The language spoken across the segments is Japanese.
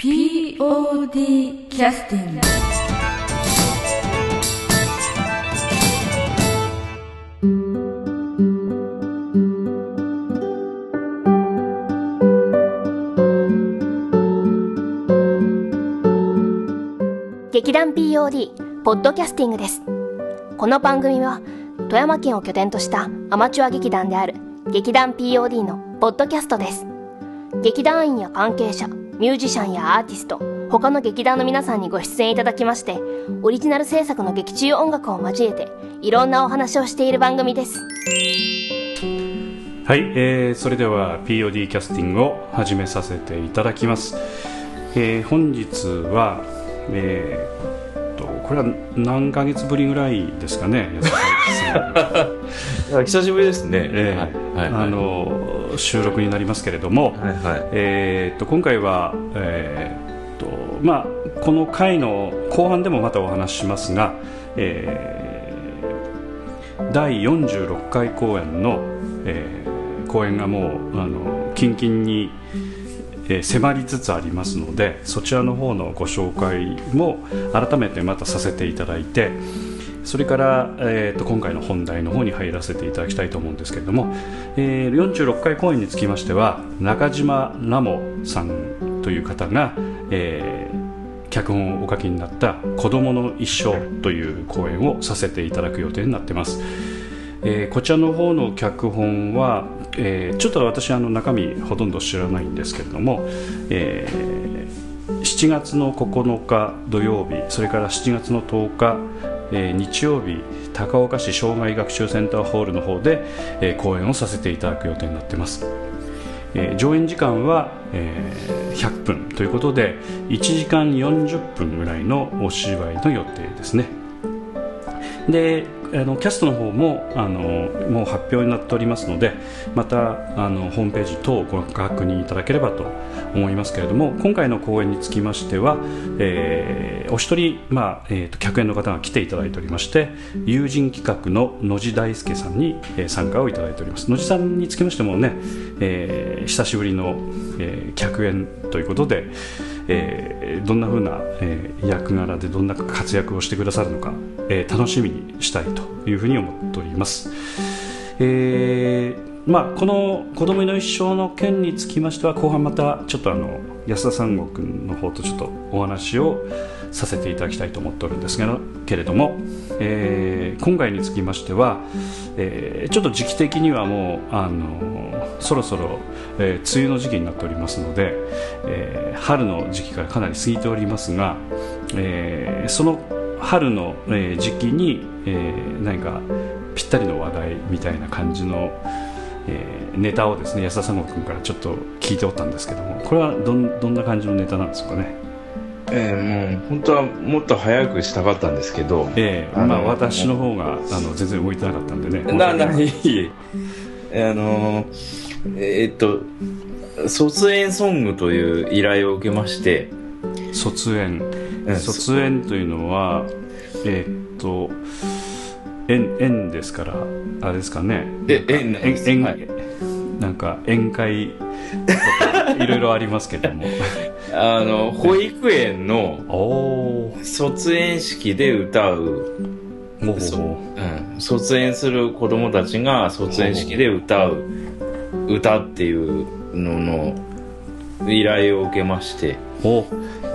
POD キャスティング劇団 POD ポッドキャスティングです。この番組は富山県を拠点としたアマチュア劇団である劇団 POD のポッドキャストです。劇団員や関係者ミュージシャンやアーティスト他の劇団の皆さんにご出演いただきましてオリジナル制作の劇中音楽を交えていろんなお話をしている番組です。はい、えー、それでは POD キャスティングを始めさせていただきます、えー、本日は、えー、とこれは何ヶ月ぶりぐらいですかね 久しぶりですね、えーはいはい、あの収録になりますけれども、はいはい、えー、と今回は、えーとまあ、この回の後半でもまたお話ししますが、えー、第46回公演の、えー公演がもうあの近々に、えー、迫りつつありますのでそちらの方のご紹介も改めてまたさせていただいてそれから、えーと、今回の本題の方に入らせていただきたいと思うんですけれども、えー、46回公演につきましては中島ラモさんという方が、えー、脚本をお書きになった「子どもの一生」という公演をさせていただく予定になっています。えー、こちらの方の脚本は、えー、ちょっと私あの中身ほとんど知らないんですけれども、えー、7月の9日土曜日それから7月の10日、えー、日曜日高岡市障害学習センターホールの方で、えー、講演をさせていただく予定になっています、えー、上演時間は、えー、100分ということで1時間40分ぐらいのお芝居の予定ですね。であのキャストの方もあのもう発表になっておりますのでまたあのホームページ等をご確認いただければと思いますけれども今回の公演につきましては、えー、お一人、まあえーと、客演の方が来ていただいておりまして友人企画の野地大輔さんに、えー、参加をいただいております野地さんにつきましてもね、えー、久しぶりの、えー、客演ということでえー、どんなふうな、えー、役柄でどんな活躍をしてくださるのか、えー、楽しみにしたいというふうに思っております。えーまあ、この「子供の一生」の件につきましては後半またちょっとあの安田三悟君の方とちょっとお話をさせていただきたいと思っておるんですがけれども、えー、今回につきましては、えー、ちょっと時期的にはもう、あのそろそろ、えー、梅雨の時期になっておりますので、えー、春の時期からかなり過ぎておりますが、えー、その春の、えー、時期に、えー、何かぴったりの話題みたいな感じの、えー、ネタをですね安田三悟君からちょっと聞いておったんですけどもこれはどんどんな感じのネタなんですかね？えー、もう本当はもっと早くしたかったんですけど、えー、まあ私の方があの全然動いてなかったんでね。なないいあのえー、っと卒園ソングという依頼を受けまして。卒園、うん、卒園というのはえー、っと縁縁ですからあれですかね。え縁なんです。縁、はい、なんか宴会 いろいろありますけども。あの保育園の卒園式で歌う。うん、卒園する子供たちが卒園式で歌う。歌っていうのの依頼を受けまして。お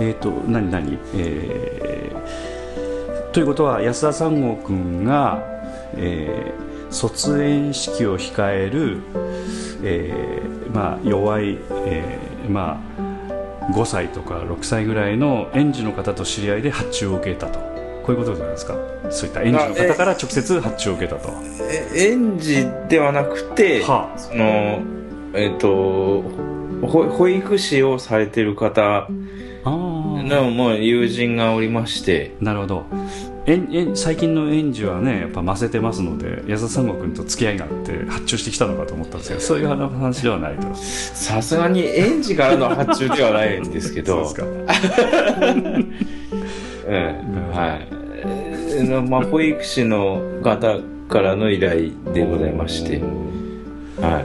えっ、ー、と何何？えー、ということは安田三郷君が、えー、卒園式を控える、えー、まあ弱い、えー、まあ5歳とか6歳ぐらいの園児の方と知り合いで発注を受けたと。こういうことじゃないですか。そういった園児の方から直接発注を受けたと。園児ではなくて、はあ、そのえっ、ー、と保育士をされてる方のもう友人がおりまして。なるほど。えん最近の園児はねやっぱませてますので矢沢三悟君と付き合いがあって発注してきたのかと思ったんですけどそういう話ではないと。さすがに園児からの発注ではないんですけど。そうですか。うん、はい。まあ、保育士の方からの依頼でございまして、はい。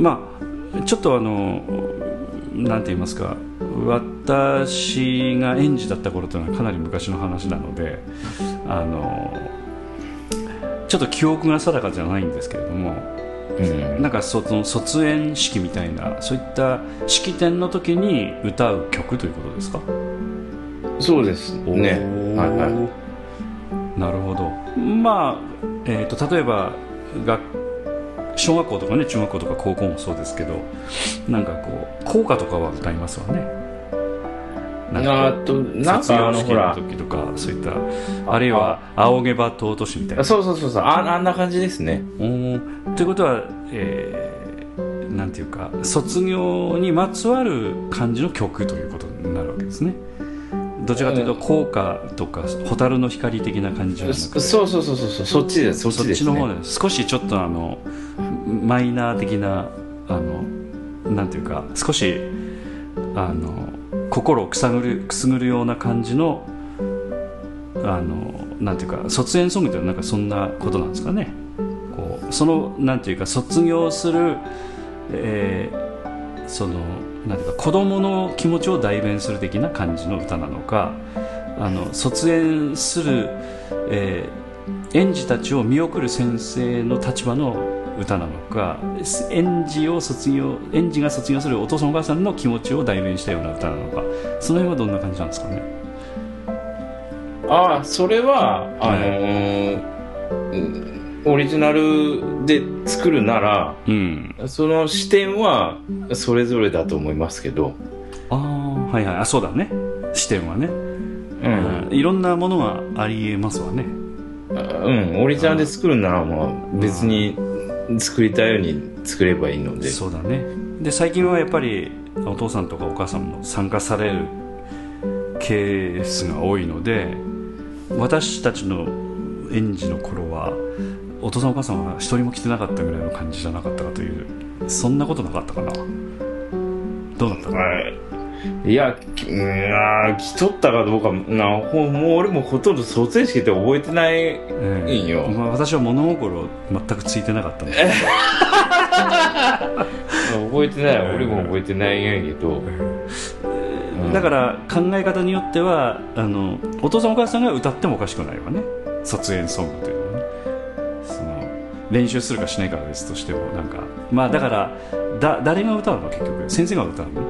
まあ、ちょっとあの、なんて言いますか、私が園児だった頃というのはかなり昔の話なのであのちょっと記憶が定かじゃないんですけれども、うん、なんかその卒園式みたいなそういった式典の時に歌う曲ということですか？そうですね、はいはい、なるほど。まあ、えーと、と例えば学小学校とかね中学校とか高校もそうですけどなんかこう校歌とかは歌いますわねなんとなんかあのほら時とかそういったあるいは仰げば尊しみたいな。そうそうそうそう。ああんな感じですね。ということは、えー、なんていうか卒業にまつわる感じの曲ということになるわけですね。どちらかというと効果とか蛍の光的な感じなそうそうそうそうそう。そっちですそっち、ね,、の方で少しちょっとあのマイナー的なあのなんていうか少しあの心をくさぐるくすぐるような感じのあのなんていうか卒園ソングってなんかそんなことなんですかね。こうそのなんていうか卒業する、えー、そのなんていうか子供の気持ちを代弁する的な感じの歌なのかあの卒園する、えー、園児たちを見送る先生の立場の歌なのか園児を卒業園児が卒業するお父さんお母さんの気持ちを代弁したような歌なのかその辺はどんな感じなんですかね？ああそれはあのー、オリジナルで作るなら、うん、その視点はそれぞれだと思いますけど。ああはいはい。あそうだね。視点はね、うん、い。ろんなものがありえますわね。うんオリジナルで作るならまあ別に作りたいように作ればいいので。そうだね。で最近はやっぱりお父さんとかお母さんも参加されるケースが多いので私たちの園児の頃はお父さんお母さんは一人も来てなかったぐらいの感じじゃなかったかというそんなことなかったかな。どうだったかな、はいいや、うん、来とったかどうかな、ほもう俺もほとんど卒園式って覚えてないんよ。まあ、私は物心全くついてなかったん。で覚えてない、俺も覚えてないんやけど。だから考え方によってはあのお父さんお母さんが歌ってもおかしくないわね。卒園ソングというのはね。その練習するかしないかは別としてもなんか。まあだからだ誰が歌うの？結局。先生が歌うの？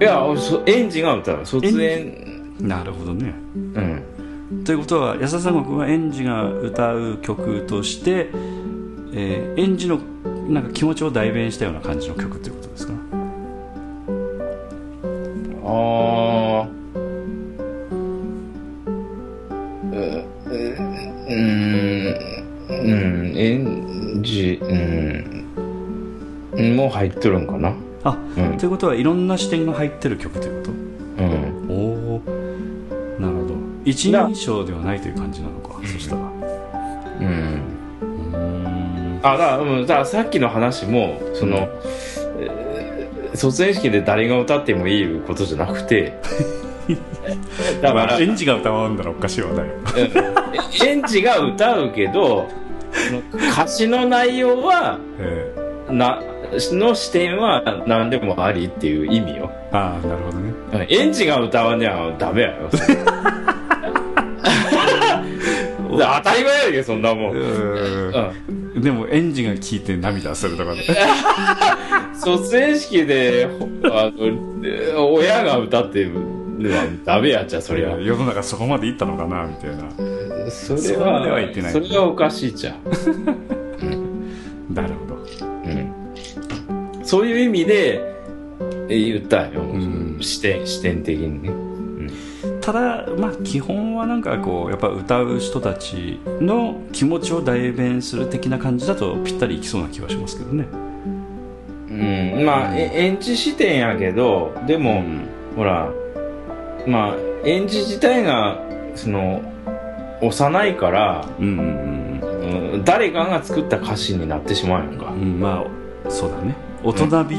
いや園児が歌う卒園なるほどね。うん。ということは安田三国は園児が歌う曲として、えー、園児のなんか気持ちを代弁したような感じの曲ということですか？ああうん。うん。園児うん。もう入っとるんかな？あ、うん、ということはいろんな視点が入ってる曲ということ？うん。おおなるほど。一人称ではないという感じなのか、そしたら。うん。あだから,、うん、だからさっきの話もその、うん。えー、卒園式で誰が歌ってもいいことじゃなくて だから、園児が歌うんだらおかしいわだよ、園児が歌うけど歌詞の内容は、えー、なの視点は何でもありっていう意味よ。ああ、なるほどね。園児が歌わねゃダメやよ。当たり前やけそんなもん。うん、でも園児が聞いて涙するとかね。卒園式であの親が歌ってるのはダメやっちゃそれは世の中そこまでいったのかなみたいなそれはそれはおかしいじゃん、そういう意味で言ったよ、うん、視点視点的にね、うん、ただまあ基本はなんかこうやっぱ歌う人たちの気持ちを代弁する的な感じだとぴったりいきそうな気はしますけどね。うん。まあ、演じ視点やけどでも、うん、ほらまあ演じ自体がその幼いから、うんうん。うん、誰かが作った歌詞になってしまうやんか、うん、まあそうだね大人び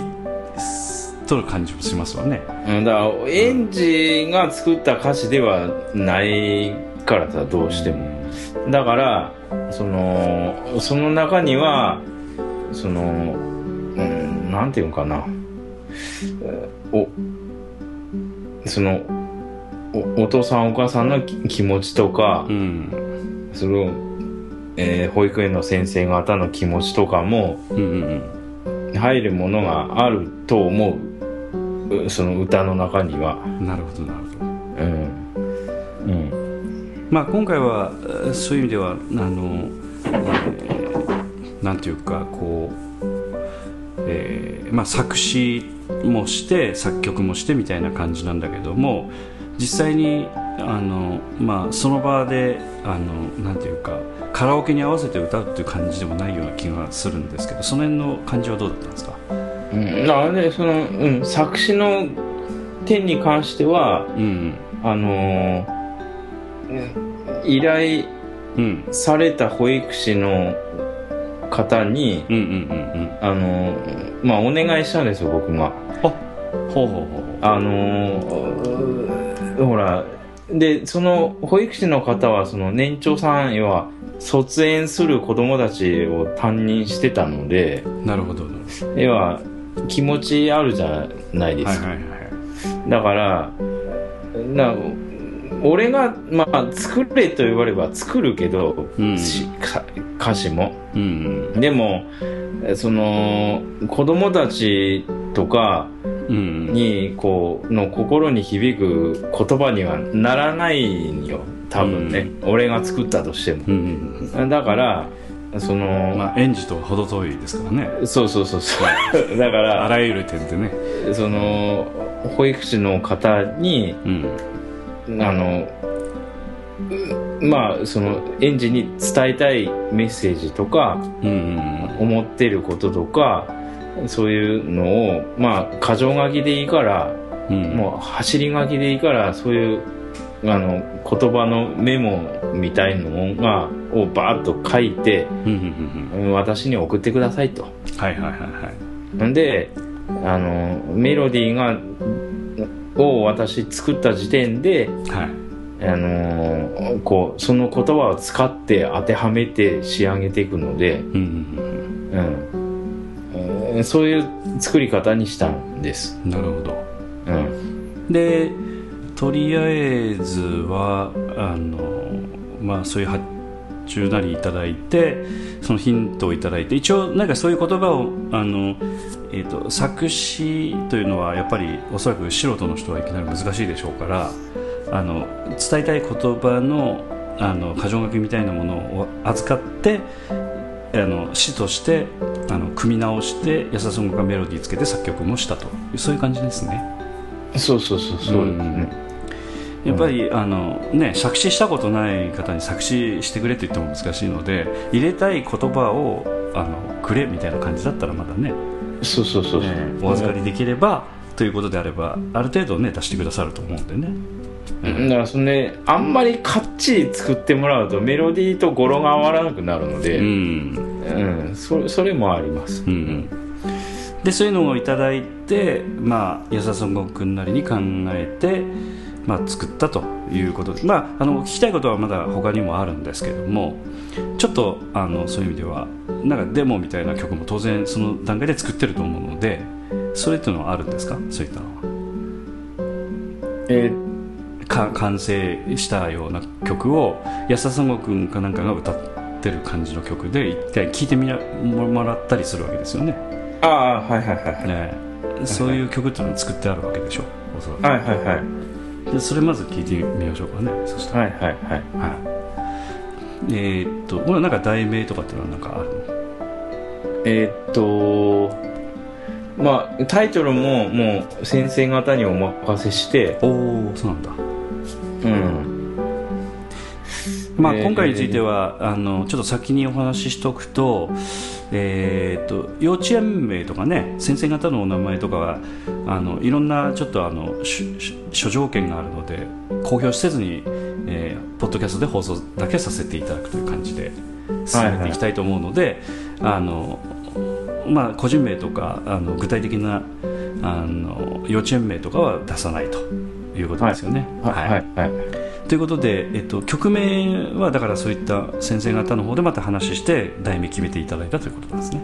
とる感じもしますわね、うん、だから園児が作った歌詞ではないからさどうしても、だからそのその中にはその、うん、なんていうのかな。おそのおお父さんお母さんの気持ちとか、うん、その、えー、保育園の先生方の気持ちとかも、入るものがあると思う。その歌の中には。なるほどなるほど。うん。うん。まあ今回はそういう意味ではあの、えー、なんていうかこう、えーまあ、作詞もして作曲もしてみたいな感じなんだけども実際にあの、まあ、その場であのなんていうかカラオケに合わせて歌うっていう感じでもないような気がするんですけどその辺の感じはどうだったんですか、うん、あれその、うん、作詞の点に関しては、うん、あのー、依頼された保育士の方に、あのー、まあお願いしたんですよ僕が。あほうほうほうあのー、ほらでその保育士の方はその年長さん要は卒園する子供たちを担任してたのでなるほど。要は気持ちあるじゃないですか、はいはいはい、だからな俺が、まあ、作れと言われば作るけど、うん、歌詞も、うん、でもその子供たちとかにこうの心に響く言葉にはならないよ。多分ね、うん、俺が作ったとしても、だからそのまあ園児とは程遠いですからね。そうそうそうそう。だからあらゆる点でね。その保育士の方に、うん、あのまあその園児に伝えたいメッセージとか、うん思ってることとかそういうのをまあ箇条書きでいいから、うん、もう走り書きでいいからそういうあの言葉のメモみたいのがをバーッと書いて、うんうんうん、私に送ってくださいと。はいはいはいはい。んであのメロディーがを私作った時点で、はい、あのこうその言葉を使って当てはめて仕上げていくので、そういう作り方にしたんです。なるほど。うん、でとりあえずはあの、まあ、そういう発注なりいただいてそのヒントをいただいて一応なんかそういう言葉をあの、えーと、作詞というのはやっぱりおそらく素人の人はいきなり難しいでしょうからあの伝えたい言葉のあの箇条書きみたいなものを預かってあの詩としてあの組み直して安田ソングがメロディーつけて作曲もしたとそういう感じですね。そうそうそうそう、うんやっぱり、あのね、作詞したことない方に作詞してくれと言っても難しいので入れたい言葉をあのくれみたいな感じだったらまだねそうそうそう、ね、お預かりできれば、ということであればある程度ね出してくださると思うんでね、うん、だからそのねあんまりかっちり作ってもらうとメロディーと語呂が合わなくなるので、うん、うん、そそれもあります、うん、でそういうのを頂いてまあ安田孫悟君なりに考えてまあ、作ったということで、まあ、あの聞きたいことはまだ他にもあるんですけどもちょっとあのそういう意味ではなんかデモみたいな曲も当然その段階で作ってると思うのでそれっていうのはあるんですか？そういったのは。えー、か完成したような曲を安田三悟君かなんかが歌ってる感じの曲で一回聴いてみもらったりするわけですよね。ああはいはいはい、ね、そういう曲っていうのを作ってあるわけでしょ？おそらく。はいはいはいでそれまず聞いてみましょうかね。そしたら。はいはいはい、はい、えー、っとこれなんか題名とかっていうのは何かあるの？えー、っとまあタイトルももう先生方にお任せして。おおそうなんだ。うん。まあ、今回については、あのちょっと先にお話ししておくと,、えーと、幼稚園名とかね先生方のお名前とかはあのいろんなちょっとあの諸条件があるので公表せずに、えー、ポッドキャストで放送だけさせていただくという感じで進めていきたいと思うので、はいはい、あのまあ、個人名とかあの具体的なあの幼稚園名とかは出さないということですよね。はい、はい。はいということで、えっと、曲名はだからそういった先生方の方でまた話して題名決めていただいたということですね。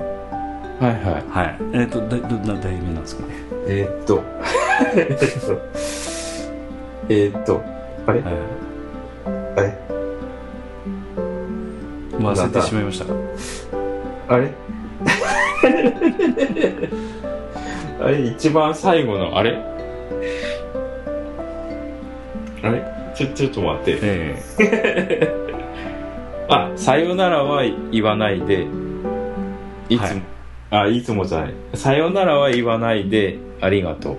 はいはい。はい。えっとどんな題名なんですか？ねえー、っと。えー、っと、あれ、はい、あれ？忘れてしまいましたか？あれ？あれ一番最後のあれ？あれ？ちょ、ちょっと待って。ええ あ、さよならは言わないで、いつも、はい、あ、いつもじゃない。さよならは言わないで、ありがとう。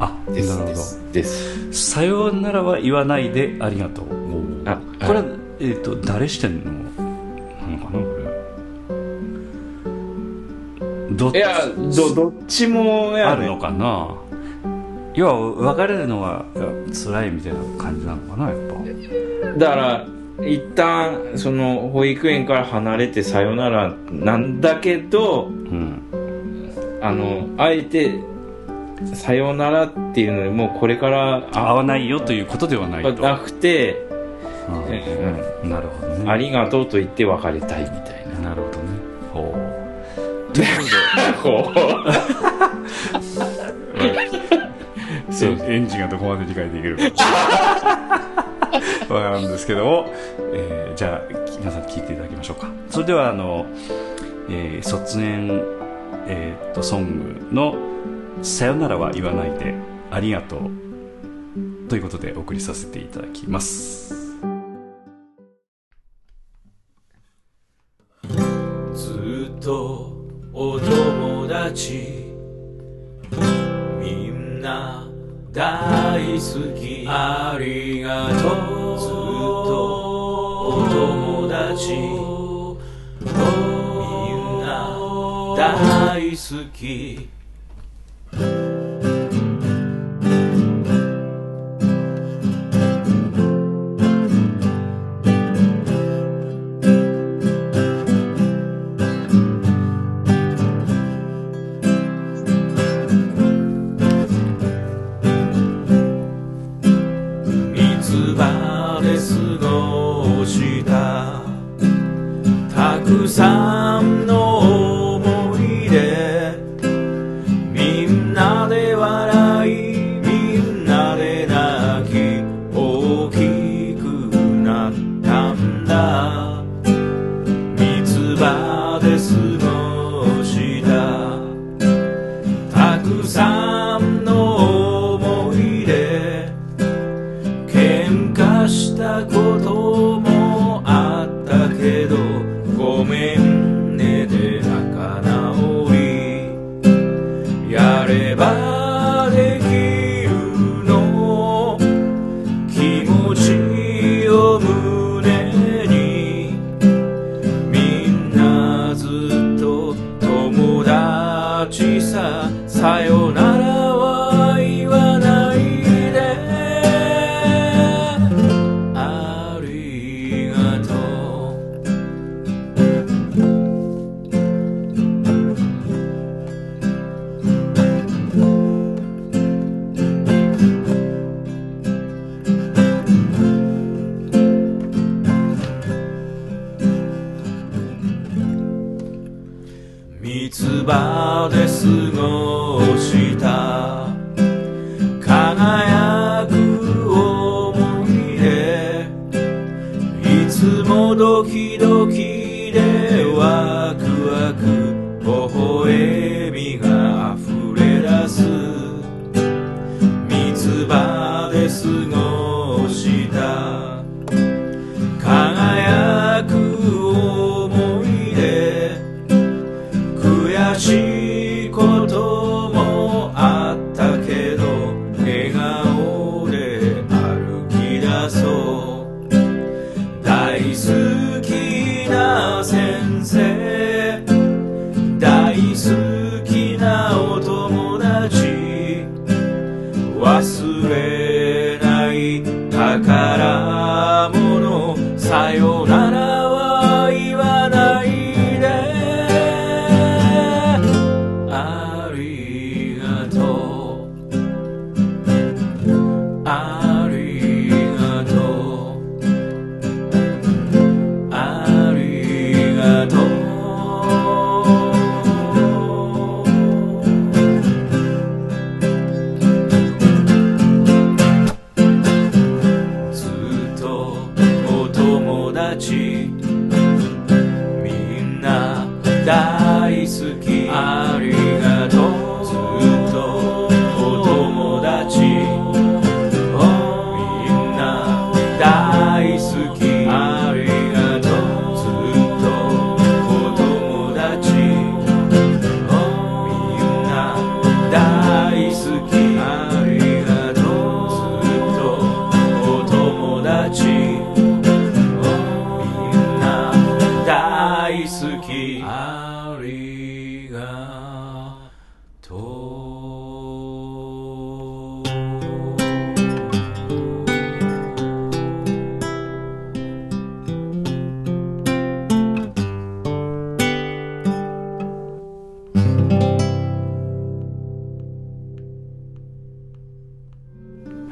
あ、ですなるほど。です。さよならは言わないで、ありがとう。あ、これは、えっ、ー、と、誰してんのなのかなこれ。どっち？いや、ど、どっちもあるのかな？要は別れるのが辛いみたいな感じなのかなやっぱ。だから一旦その保育園から離れてさよならなんだけど、うん、あのあえてさよならっていうのでもうこれから会わないよということではないと。なくて、うん、なるほどね。ありがとうと言って別れたいみたいな。なるほどね。ほう。という。ことでほう エンジンがどこまで理解できるか。わかるんですけども、えー、じゃあ皆さん聞いていただきましょうか。それではあの、えー、卒園、えー、とソングの「さよならは言わないでありがとう」ということでお送りさせていただきます。ずっとお友達。みんな大好きありがとう。ずっとお友達みんな。大好き。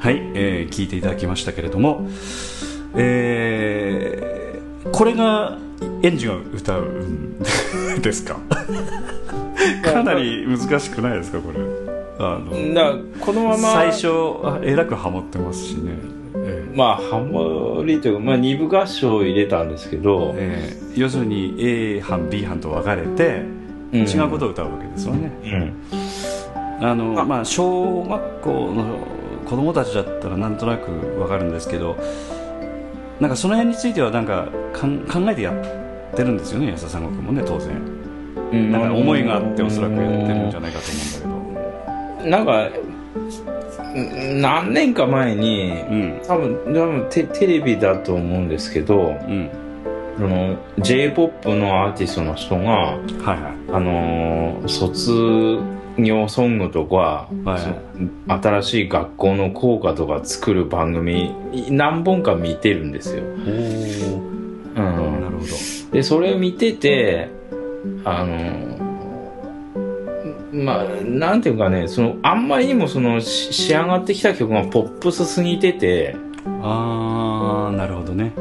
はい、えー、聞いていただきましたけれども、えー、これがエンジンが歌うんですか？かなり難しくないですかこれ？あのだこのまま最初えらくハモってますしね、えー、まあハモりというか、まあ、2部合唱を入れたんですけど、えー、要するに A 班 B 班と分かれて違うことを歌うわけですよね、うん、あのまあ小学校の子供たちだったらなんとなく分かるんですけどなんかその辺についてはなんか考えてやってるんですよね安田三国もね当然、うん、なんか思いがあっておそらくやってるんじゃないかと思うんだけど。なんか何年か前に、うん、多分多分テテレビだと思うんですけど、うん、その j p o p のアーティストの人が、はいはい、あの卒業ソングとか、はい、新しい学校の校歌とか作る番組何本か見てるんですよ。うん、なるほど。でそれを見ててあのまあなんていうかねそのあんまりにもその仕上がってきた曲がポップスすぎててああなるほどね。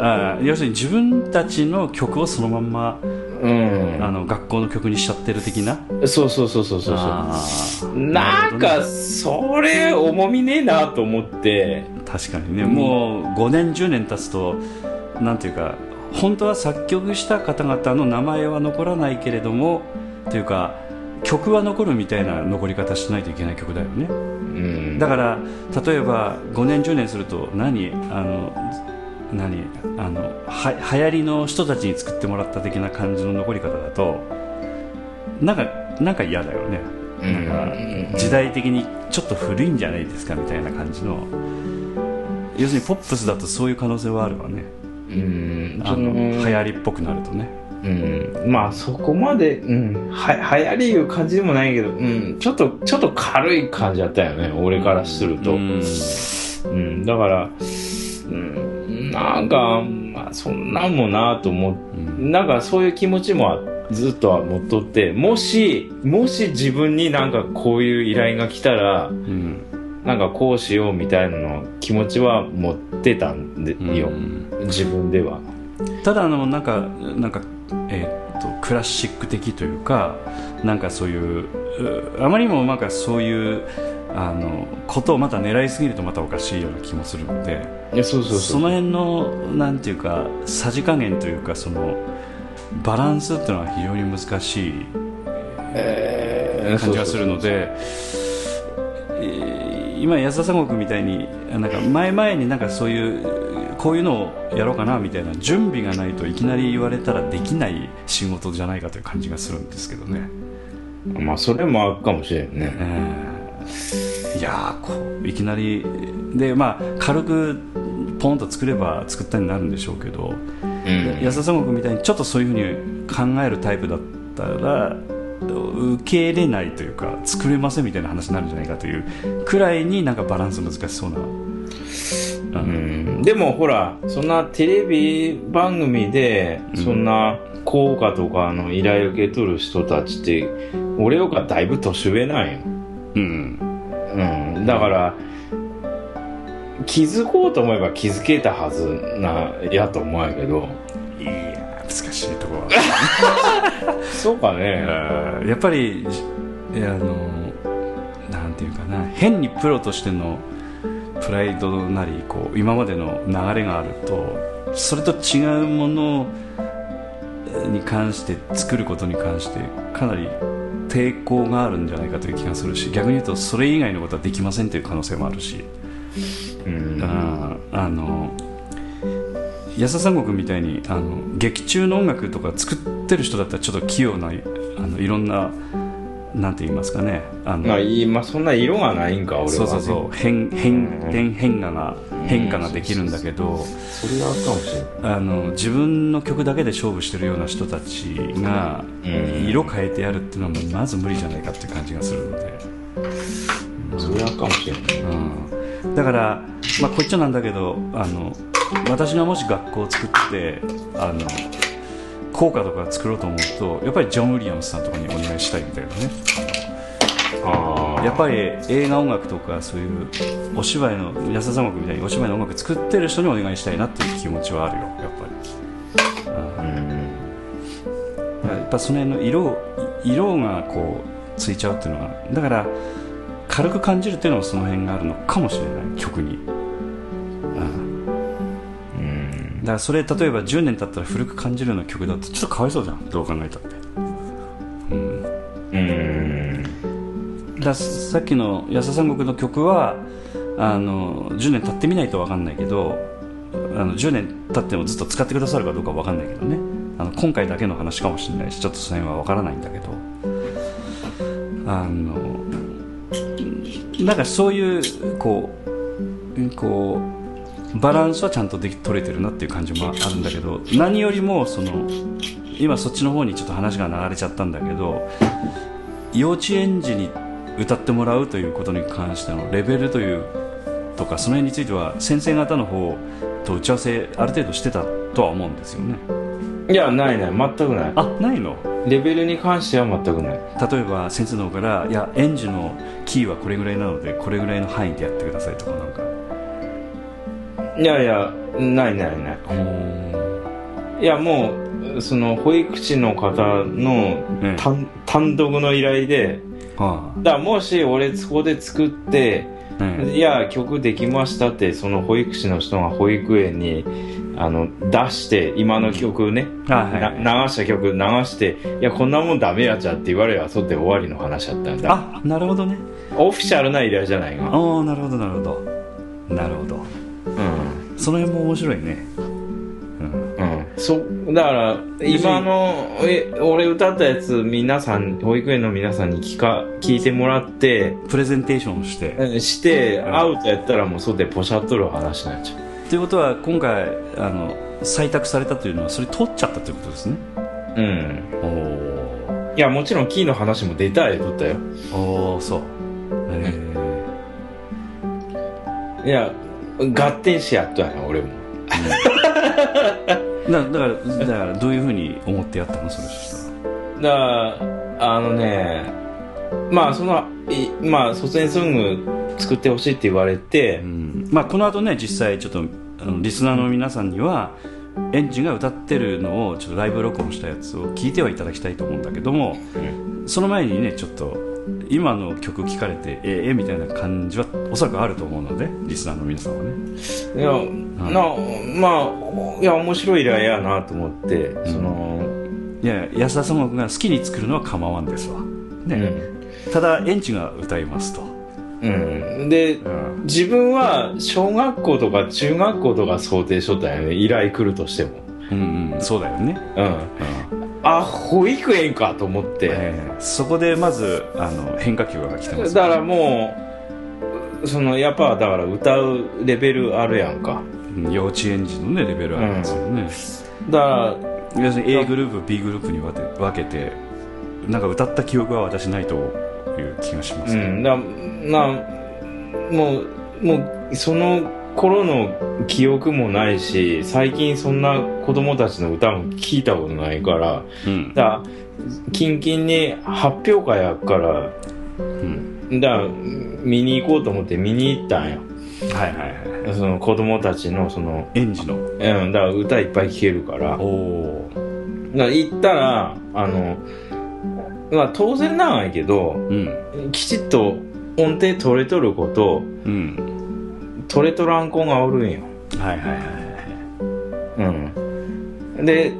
あ要するに自分たちの曲をそのまんまうん、あの学校の曲にしちゃってる的な？そうそうそうそうそうそう。なんかそれ重みねえなと思って。確かにね、もう5年10年経つとなんていうか本当は作曲した方々の名前は残らないけれどもというか曲は残るみたいな残り方しないといけない曲だよね、うん、だから例えば5年10年すると何？あの何あのは流行りの人たちに作ってもらった的な感じの残り方だとなんかなんか嫌だよね。なんか時代的にちょっと古いんじゃないですかみたいな感じの。要するにポップスだとそういう可能性はあるわね。うん。あの流行りっぽくなるとね。うん、まあそこまで、うん、は流行りいう感じでもないけど、うん、ちょっとちょっと軽い感じだったよね。俺からすると、うん、うん、だから、うん、なんか、まあ、そんなんもなと思って、うん、なんかそういう気持ちもずっとは持っとって。もしもし自分になんかこういう依頼が来たら、うん、なんかこうしようみたいなの気持ちは持ってたんでよ、うん、自分では。ただあのなんかなんかえー、っとクラシック的というかなんかそういうあまりにもなんかそういうあのことをまた狙いすぎるとまたおかしいような気もするのでその辺のなんていうかさじ加減というかそのバランスっていうのは非常に難しい感じがするので。今安田三国みたいになんか前々になんかそういうこういうのをやろうかなみたいな準備がないといきなり言われたらできない仕事じゃないかという感じがするんですけどね。まあそれもあるかもしれんね、えー、いやこういきなりでまあ軽くポンと作れば作ったになるんでしょうけど、うん、安田三国みたいにちょっとそういうふうに考えるタイプだったら受け入れないというか作れませんみたいな話になるんじゃないかというくらいになんかバランス難しそうな、うん、でもほらそんなテレビ番組でそんな効果とかの依頼を受け取る人たちって俺よかだいぶ年上なんよ、うん、うん、だから気づこうと思えば気づけたはずなやと思うんやけど。いや難しいところは。そうかね。やっぱりあのなんていうかな変にプロとしてのプライドなりこう今までの流れがあるとそれと違うものに関して作ることに関してかなり抵抗があるんじゃないかという気がするし逆に言うとそれ以外のことはできませんという可能性もあるし、うん、あの安田三国みたいにあの劇中の音楽とか作ってる人だったらちょっと器用なあのいろんななんて言いますかね。あのまあいい、まあ、そんな色がないんか俺は、ね、そうそうそう。変変変変化が変化ができるんだけど、それはあかもしれない。あの自分の曲だけで勝負してるような人たちが色変えてやるっていうのはまず無理じゃないかっていう感じがするので、それはかもしれない、うん、だから、まあ、こっちなんだけどあの私がもし学校を作ってあの校歌とか作ろうと思うとやっぱりジョン・ウィリアムスさんとかにお願いしたいみたいなね。やっぱり映画音楽とかそういうお芝居の安田三国みたいにお芝居の音楽作ってる人にお願いしたいなっていう気持ちはあるよやっぱり、うん、やっぱその辺の色色がこうついちゃうっていうのはだから軽く感じるっていうのもその辺があるのかもしれない曲に、だからそれ例えば10年経ったら古く感じるような曲だとちょっとかわいそうじゃんどう考えたって。うん。うん。ださっきの安田三国の曲はあの10年経ってみないと分かんないけどあの10年経ってもずっと使ってくださるかどうか分かんないけどね。あの今回だけの話かもしれないしちょっとその辺は分からないんだけど。あのなんかそういうこうこうバランスはちゃんとでき取れてるなっていう感じもあるんだけど何よりもその今そっちの方にちょっと話が流れちゃったんだけど幼稚園児に歌ってもらうということに関してのレベルというとかその辺については先生方の方と打ち合わせある程度してたとは思うんですよね。いやないない全くない。あないの？レベルに関しては全くない。例えば先生の方から「いや園児のキーはこれぐらいなのでこれぐらいの範囲でやってください」とかなんかいやいやないないない。いやもうその保育士の方の単,、単独の依頼で、はあ、だからもし俺そこで作っていや曲できましたってその保育士の人が保育園にあの出して今の曲ね、はい流した曲流していやこんなもんダメやっちゃって言われればそって終わりの話だったんだ。あなるほどね。オフィシャルな依頼じゃないがああなるほどなるほど。なるほど。うんその辺も面白いね。そだから今のえ俺歌ったやつ皆さん保育園の皆さんに聞か聞いてもらってプレゼンテーションして。してアウトやったらもうそでポシャっとる話になっちゃう。ということは今回あの採択されたというのはそれ取っちゃったということですね。うん。おいやもちろんキーの話も出たい取ったよ。おおそう。ええー、いや合点しやっとやな俺も、うん。だだからだからどういうふうに思ってやったの？それしたらだからあのねまあそのいまあ卒園ソング作ってほしいって言われて、うん、まあこの後ね実際ちょっとあのリスナーの皆さんには園児が歌ってるのをちょっとライブ録音したやつを聞いてはいただきたいと思うんだけども、うん、その前にねちょっと今の曲聴かれてええみたいな感じはおそらくあると思うのでリスナーの皆さんはね。いや、うん、なまあいや面白い依頼やなと思って、うん、そのいや安田様が好きに作るのは構わんですわ。ね、うん、ただ園児が歌いますと。うん、で、うん、自分は小学校とか中学校とか想定しとったよね。依頼来るとしてもうん、うん、そうだよね。うん、うんあ保育園かと思って、えー、そこでまずあの変化球が来てます、ね、だからもうそのやっぱだから歌うレベルあるやんか。幼稚園児のねレベルあるんですよね、うん、だから要するに A グループ B グループに分け分けてなんか歌った記憶は私ないという気がします、ね、うんだなもうもうその頃の記憶もないし最近そんな子供たちの歌も聞いたことないから、うん、だキンキンに発表会やから、うん、だ見に行こうと思って見に行ったんよ。はいはいはい。その子供たちのその園児の。うんだから歌いっぱい聴けるから。おおだ行ったらあのまあ当然なんやけど、うん、きちっと音程取れとること、うん、トレトランコがおるんよ。はいはいはいうん。で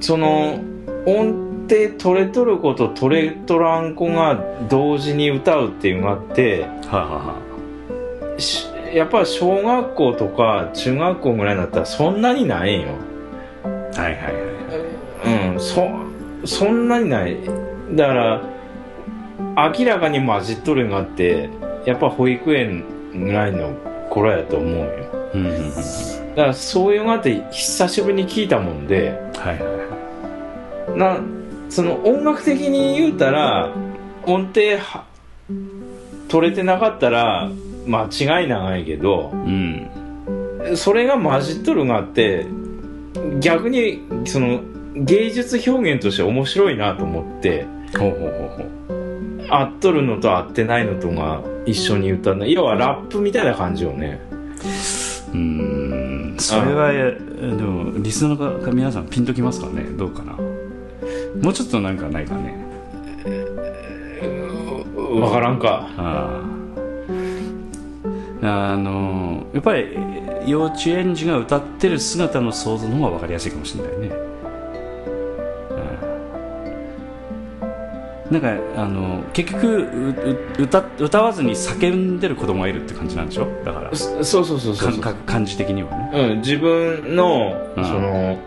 その音程取れとる子とトレトランコが同時に歌うっていうのがあってはははやっぱ小学校とか中学校ぐらいだったらそんなにないんよ。はいはいはいうんそそんなにない。だから明らかに混じっとるのがあってやっぱ保育園ぐらいの頃やと思うよ、うんうんうん、だからそういうのがあって久しぶりに聞いたもんで、はいはいはい、なその音楽的に言うたら音程は取れてなかったら間違いないけど、うん、それが混じっとるがあって逆にその芸術表現として面白いなと思ってほうほうほうほう合っとるのと合ってないのとが一緒に歌うの要はラップみたいな感じよね。うんそれはでもリスナーの皆さんピンときますかね？どうかな？もうちょっとなんかないかね？わからんか。ああのやっぱり幼稚園児が歌ってる姿の想像の方が分かりやすいかもしれないねなんかあの結局歌歌わずに叫んでる子供がいるって感じなんでしょ？だから。そうそうそうそう感覚感じ的にはね、うん、自分の、うん、その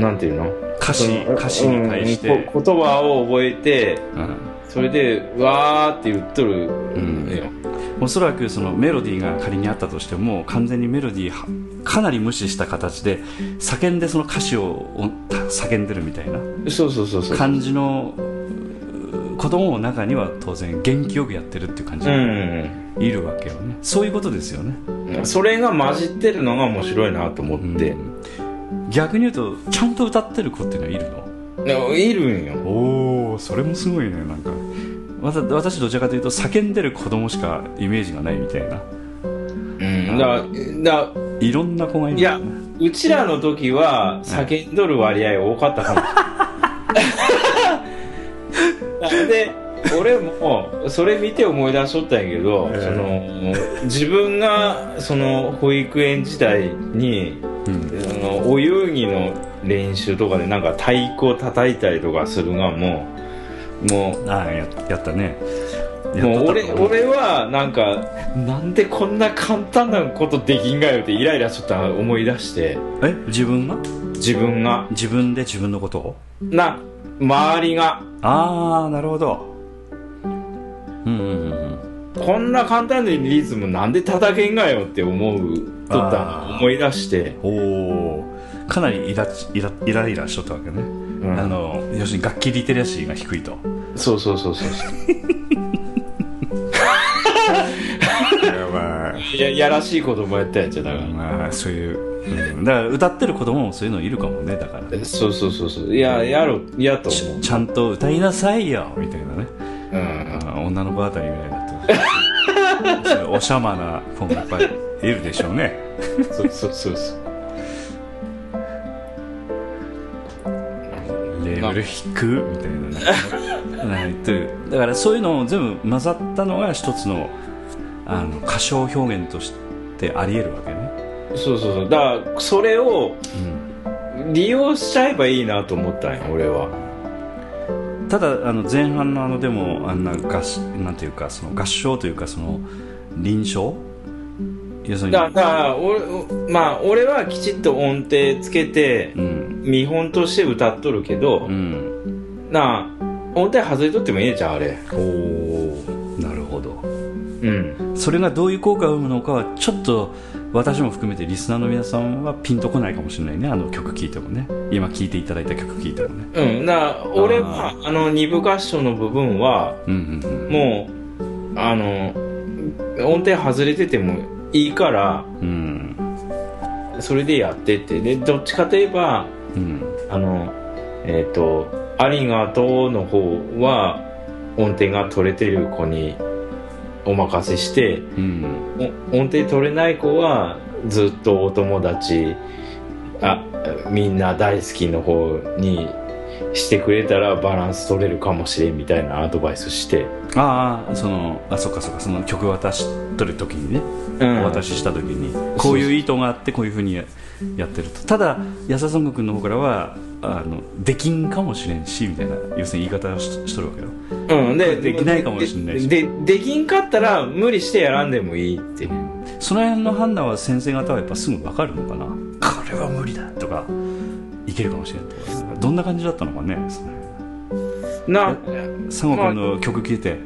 なんていうの？歌詞歌詞に対して、うん、言葉を覚えて、うん、それでわーって言っとるのよ、おそらくそのメロディーが仮にあったとしても完全にメロディーかなり無視した形で叫んでその歌詞を叫んでるみたいな。感じの子供の中には当然元気よくやってるっていう感じがいるわけよね、そういうことですよね。それが混じってるのが面白いなと思って、うん、逆に言うとちゃんと歌ってる子っていうのはいるの？いるんよ。おおそれもすごいねなんか私どちらかというと叫んでる子供しかイメージがないみたいな。うん。だだいろんな子がいる、ね、いやうちらの時は叫んどる割合多かったかも、で俺もそれ見て思い出しとったんやけど、えー、その自分がその保育園時代に、うん、のお遊戯の練習とかでなんか太鼓を叩いたりとかするがもうもう。ああややったね。もう俺俺はなんかなんでこんな簡単なことできんがよってイライラしとった思い出して。え自分が？自分が。自分で自分のこと？をな周りが。ああなるほど。うんうんうんこんな簡単なリズムなんで叩けんがよって思うとった思い出して。おおかなりイライライライラしとったわけね、うん、あの要するに楽器リテラシーが低いと。そうそうそうそうい。ややらしい子供やったやつだからまあそういう、うん、だから歌ってる子供もそういうのいるかもねだから、ね、そうそうそうそう。いややろやと思う。ちゃんと歌いなさいよみたいなね、うん、女の子あたりぐらいだと。おしゃまな子もやっぱりいるでしょうね。そうそうそうそうレベル低みたいなな言ってるだからそういうのを全部混ざったのが一つのあの歌唱表現としてありえるわけね。そうそうそう。だからそれを利用しちゃえばいいなと思ったんや俺は。ただあの前半のあのでもあんな合なんていうかその合唱というかその臨床要するに。だから俺,、まあ、俺はきちっと音程つけて、うん、見本として歌っとるけど、うん、な音程外れとってもいいじゃんあれ。おおなるほど。うん。それがどういう効果を生むのかはちょっと私も含めてリスナーの皆さんはピンとこないかもしれないねあの曲聴いてもね。今聴いていただいた曲聴いてもね。うん。だ俺はあの二部合唱の部分は、うんうんうん、もうあの音程外れててもいいから、うん、それでやってって。でどっちかといえば、うん、あのえっ、ー、と「ありがとう」の方は音程が取れてる子にお任せして、うん、音程取れない子はずっとお友達あみんな大好きの方にしてくれたらバランス取れるかもしれんみたいなアドバイスして。ああそのあそっかそっか。その曲渡しとる時にね、うん、お渡しした時にこういう意図があってこういうふうにやってると。ただ安田孫悟君の方からはあのできんかもしれんしみたいな要するに言い方をししとるわけよ、うん、でできないかもしれないし。でできんかったら無理してやらんでもいいって。その辺の判断は先生方はやっぱすぐ分かるのかな。これは無理だ。とかいけるかもしれない。どんな感じだったのかね。な佐野君の曲聴いて、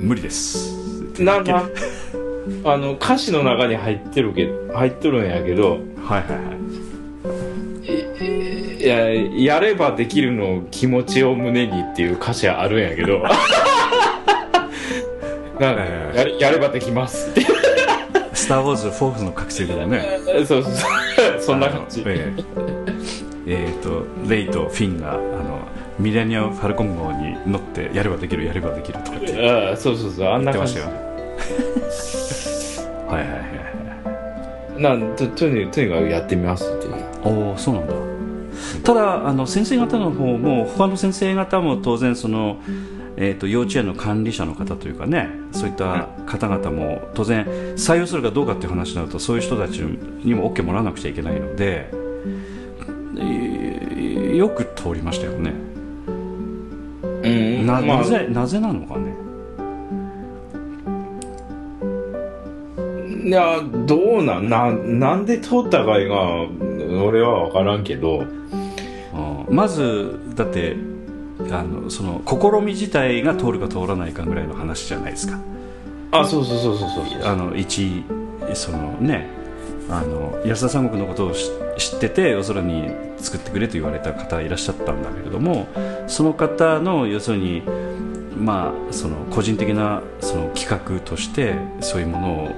無理です。なんか あの歌詞の中に入ってるけ入っとるんやけどはいはいはい。いややればできるの気持ちを胸にっていう歌詞あるんやけど。なややればできますって。スター・ウォーズ・フォースの覚醒だね。そうそう。そんな感じ。えー、えー、とレイとフィンがあのミレニアム・ファルコン号に乗ってやればできるやればできるとかって。ああそうそうそうあんな感じ。言って はいはいはいなんととにとにかくやってみますっていう。おおそうなんだ。ただあの先生方の方も他の先生方も当然その、えーと、幼稚園の管理者の方というかねそういった方々も当然採用するかどうかっていう話になるとそういう人たちにも OK もらわなくちゃいけないのでよく通りましたよね、うん、ななぜなぜなのかね。いやどうなんななんで通ったかいが俺は分からんけど、うん、まずだってあのその試み自体が通るか通らないかぐらいの話じゃないですか。あそうそうそうそうそうあの一そのねあの安田三国のことを知ってて要するに作ってくれと言われた方いらっしゃったんだけれどもその方の要するにまあその個人的なその企画としてそういうものを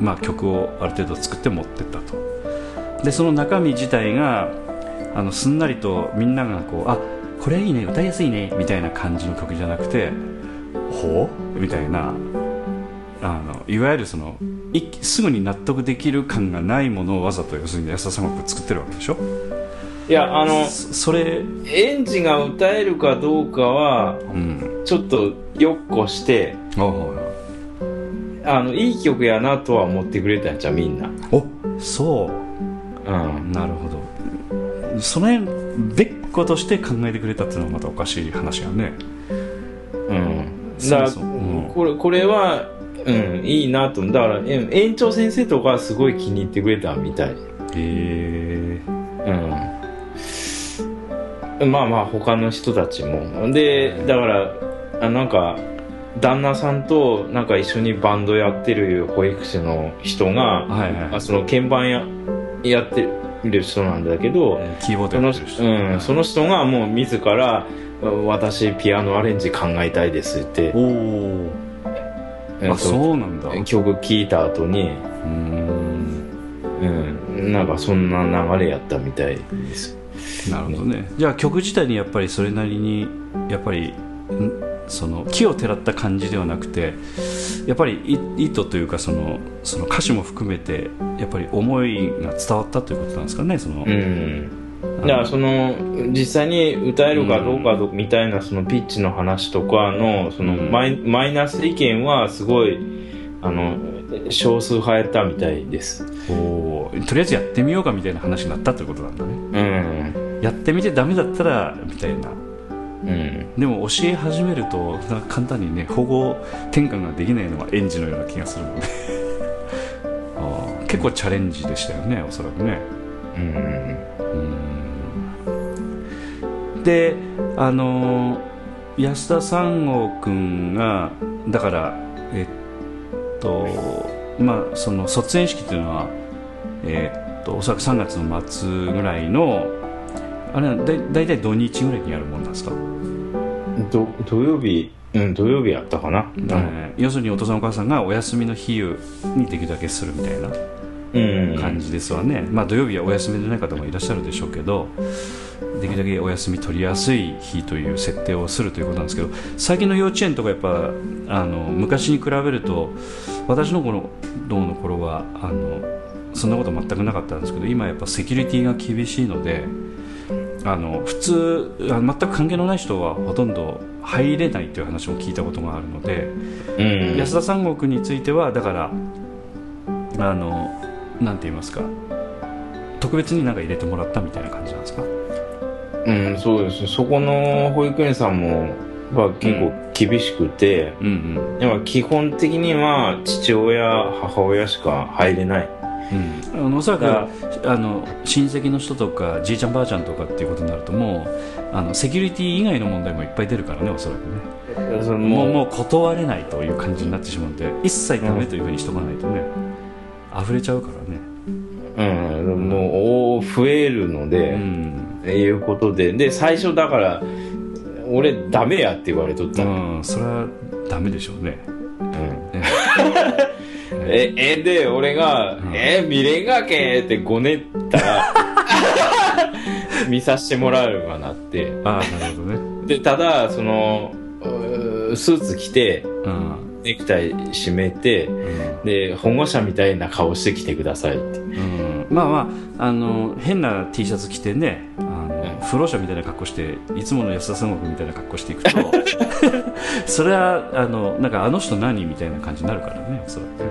まあ曲をある程度作って持ってったと。でその中身自体があのすんなりとみんながこうあこれいいね歌いやすいねみたいな感じの曲じゃなくてほう？みたいなあのいわゆるそのすぐに納得できる感がないものをわざと要するに安田さんが作ってるわけでしょ？いやあのそれ。園児が歌えるかどうかは、うん、ちょっとよっこして、あのいい曲やなとは思ってくれたんじゃみんな。おそう、うん、なるほど。その辺別個として考えてくれたっていうのはまたおかしい話やね。うん。だから、うん、これこれはうんいいなと。だから園長先生とかすごい気に入ってくれたみたい。へえうんまあまあ他の人たちも。でだからあなんか旦那さんとなんか一緒にバンドやってる保育士の人が、はいはい、あその鍵盤ややってる人なんだけど、キーボードやってる人、うん、その人がもう自ら私ピアノアレンジ考えたいですって。おおあそうなんだ。曲聴いた後にうん。うんなんかそんな流れやったみたいですなるほどね。じゃあ曲自体にやっぱりそれなりにやっぱりその木をてらった感じではなくてやっぱり意図というかそのその歌詞も含めてやっぱり思いが伝わったということなんですかねその、うん、だからその実際に歌えるかどうかみたいなそのピッチの話とかのそのマイ,、マイナス意見はすごいあの少数派やったみたいです。おとりあえずやってみようかみたいな話になったということなんだね。うん。やってみてダメだったらみたいな。うん、でも教え始めると簡単にね保護転換ができないのが園児のような気がするので。あ結構チャレンジでしたよねおそらくね。うん。うん。であの安田三郷君がだからえっとまあその卒園式っていうのはえっとおそらく3月の末ぐらいのあれだ大体土日ぐらいにやるもんなんですか？ど土曜日うん土曜日やったかな、うん、要するにお父さんお母さんがお休みの日にできるだけするみたいな感じですわね、うん、まあ土曜日はお休みでない方もいらっしゃるでしょうけどできるだけお休み取りやすい日という設定をするということなんですけど最近の幼稚園とかやっぱあの昔に比べると私の頃の頃はあのそんなこと全くなかったんですけど今やっぱセキュリティが厳しいのであの普通全く関係のない人はほとんど入れないという話も聞いたことがあるので、うん、安田三国についてはだからあのなんて言いますか特別になんか入れてもらったみたいな感じなんですか？うんそうですそこの保育園さんもは結構厳しくて、うんうん、でも基本的には父親母親しか入れない。うん、あのおそらくあの親戚の人とかじいちゃんばあちゃんとかっていうことになるともうあのセキュリティ以外の問題もいっぱい出るからねおそらくね。そのもうもう断れないという感じになってしまうので一切ダメというふうにしとかないとね、うん、溢れちゃうからね。うん。もう増えるので、うん、いうことでで最初だから俺ダメやって言われとったうんそれはダメでしょうね。え、え、で、俺が、うん、え、見れんがけってごねったら、見させてもらうかなって。ああ、なるほどね。でただそのスーツ着て、うん、ネクタイ締めて、うん、で保護者みたいな顔してきてくださいって、うん、まあまああの変な T シャツ着てね不老者みたいな格好していつもの安田三国みたいな格好していくと それはあのなんかあの人何みたいな感じになるからねおそらくね、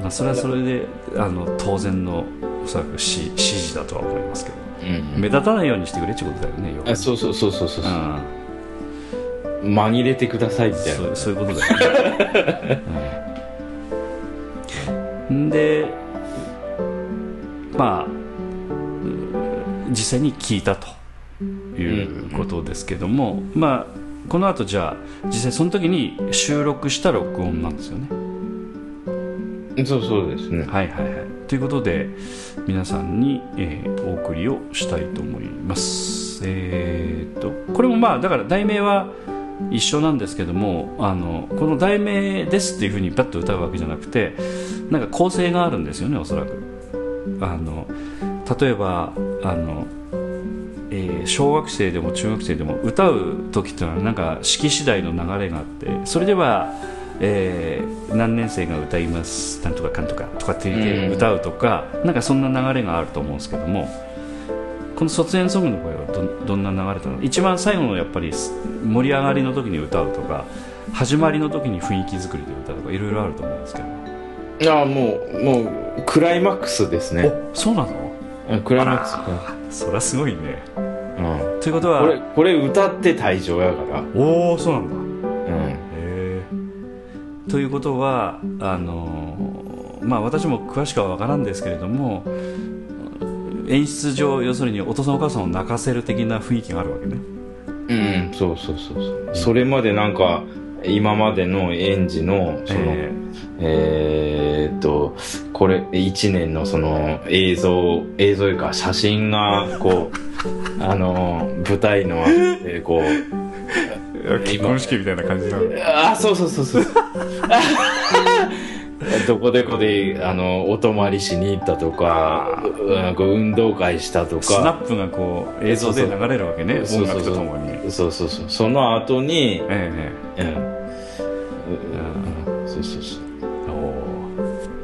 まあ、それはそれであの当然のおそらく指示だとは思いますけど、うん、目立たないようにしてくれってことだよねあそうそうそうそうそうそう、紛れてくださいみたいな。そういうことだよね、うん、でまあ実際に聞いたということですけども、うん、まあこの後じゃあ実際その時に収録した録音なんですよね。そうそうですね。はいはいはい。ということで皆さんに、えー、お送りをしたいと思います。えー、っとこれもまあだから題名は一緒なんですけどもあのこの題名ですっていうふうにパッと歌うわけじゃなくてなんか構成があるんですよねおそらく。あの例えばあの、えー、小学生でも中学生でも歌う時っていうのはなんか式次第の流れがあってそれでは、えー、何年生が歌いますなんとかかんとかとかって言って歌うとか、うん、なんかそんな流れがあると思うんですけどもこの卒園ソングの声はどどんな流れたの？一番最後のやっぱり盛り上がりの時に歌うとか始まりの時に雰囲気作りで歌うとかいろいろあると思うんですけど。ああもうもうクライマックスですね。そうなの？クライマックスそりゃすごいね。うん。ということはこれこれ歌って退場やから。おおそうなんだ。うん。へえということはあのまあ私も詳しくは分からんですけれども演出上要するにお父さんお母さんを泣かせる的な雰囲気があるわけね。うんそうそうそうそう、うん、それまでなんか今までの園児のその、えー、えー、っとこれ1年のその映像映像いうか写真がこうあの舞台のえこう結婚式みたいな感じなの？あそうそうそうそう。どこでこであのお泊まりしに行ったとか運動会したとか。スナップがこう映像で流れるわけね音楽とともに。そうそうそう。その後にええうん。そうそうそう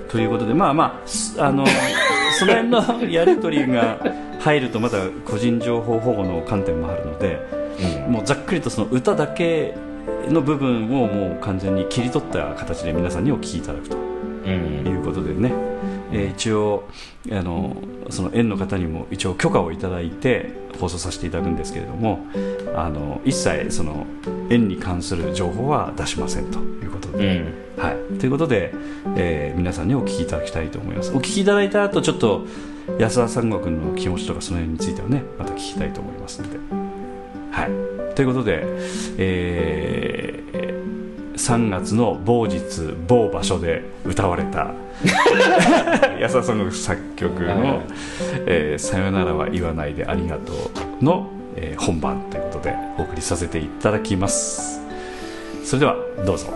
ということでまあまああの その辺のやり取りが入るとまた個人情報保護の観点もあるので、うん、もうざっくりとその歌だけの部分をもう完全に切り取った形で皆さんにお聴きいただくということでね、えー、一応あのその園の方にも一応許可をいただいて放送させていただくんですけれどもあの一切その園に関する情報は出しませんということで、うん、はい、ということで、えー、皆さんにお聞きいただきたいと思います。お聞きいただいた後ちょっと安田三国の気持ちとかその辺についてはねまた聞きたいと思いますので。はい。ということで、えー、3月の某日某場所で歌われた。安田さんの作曲の「えー、さよならは言わないでありがとうの」えー、本番ということでお送りさせていただきます。それではどうぞ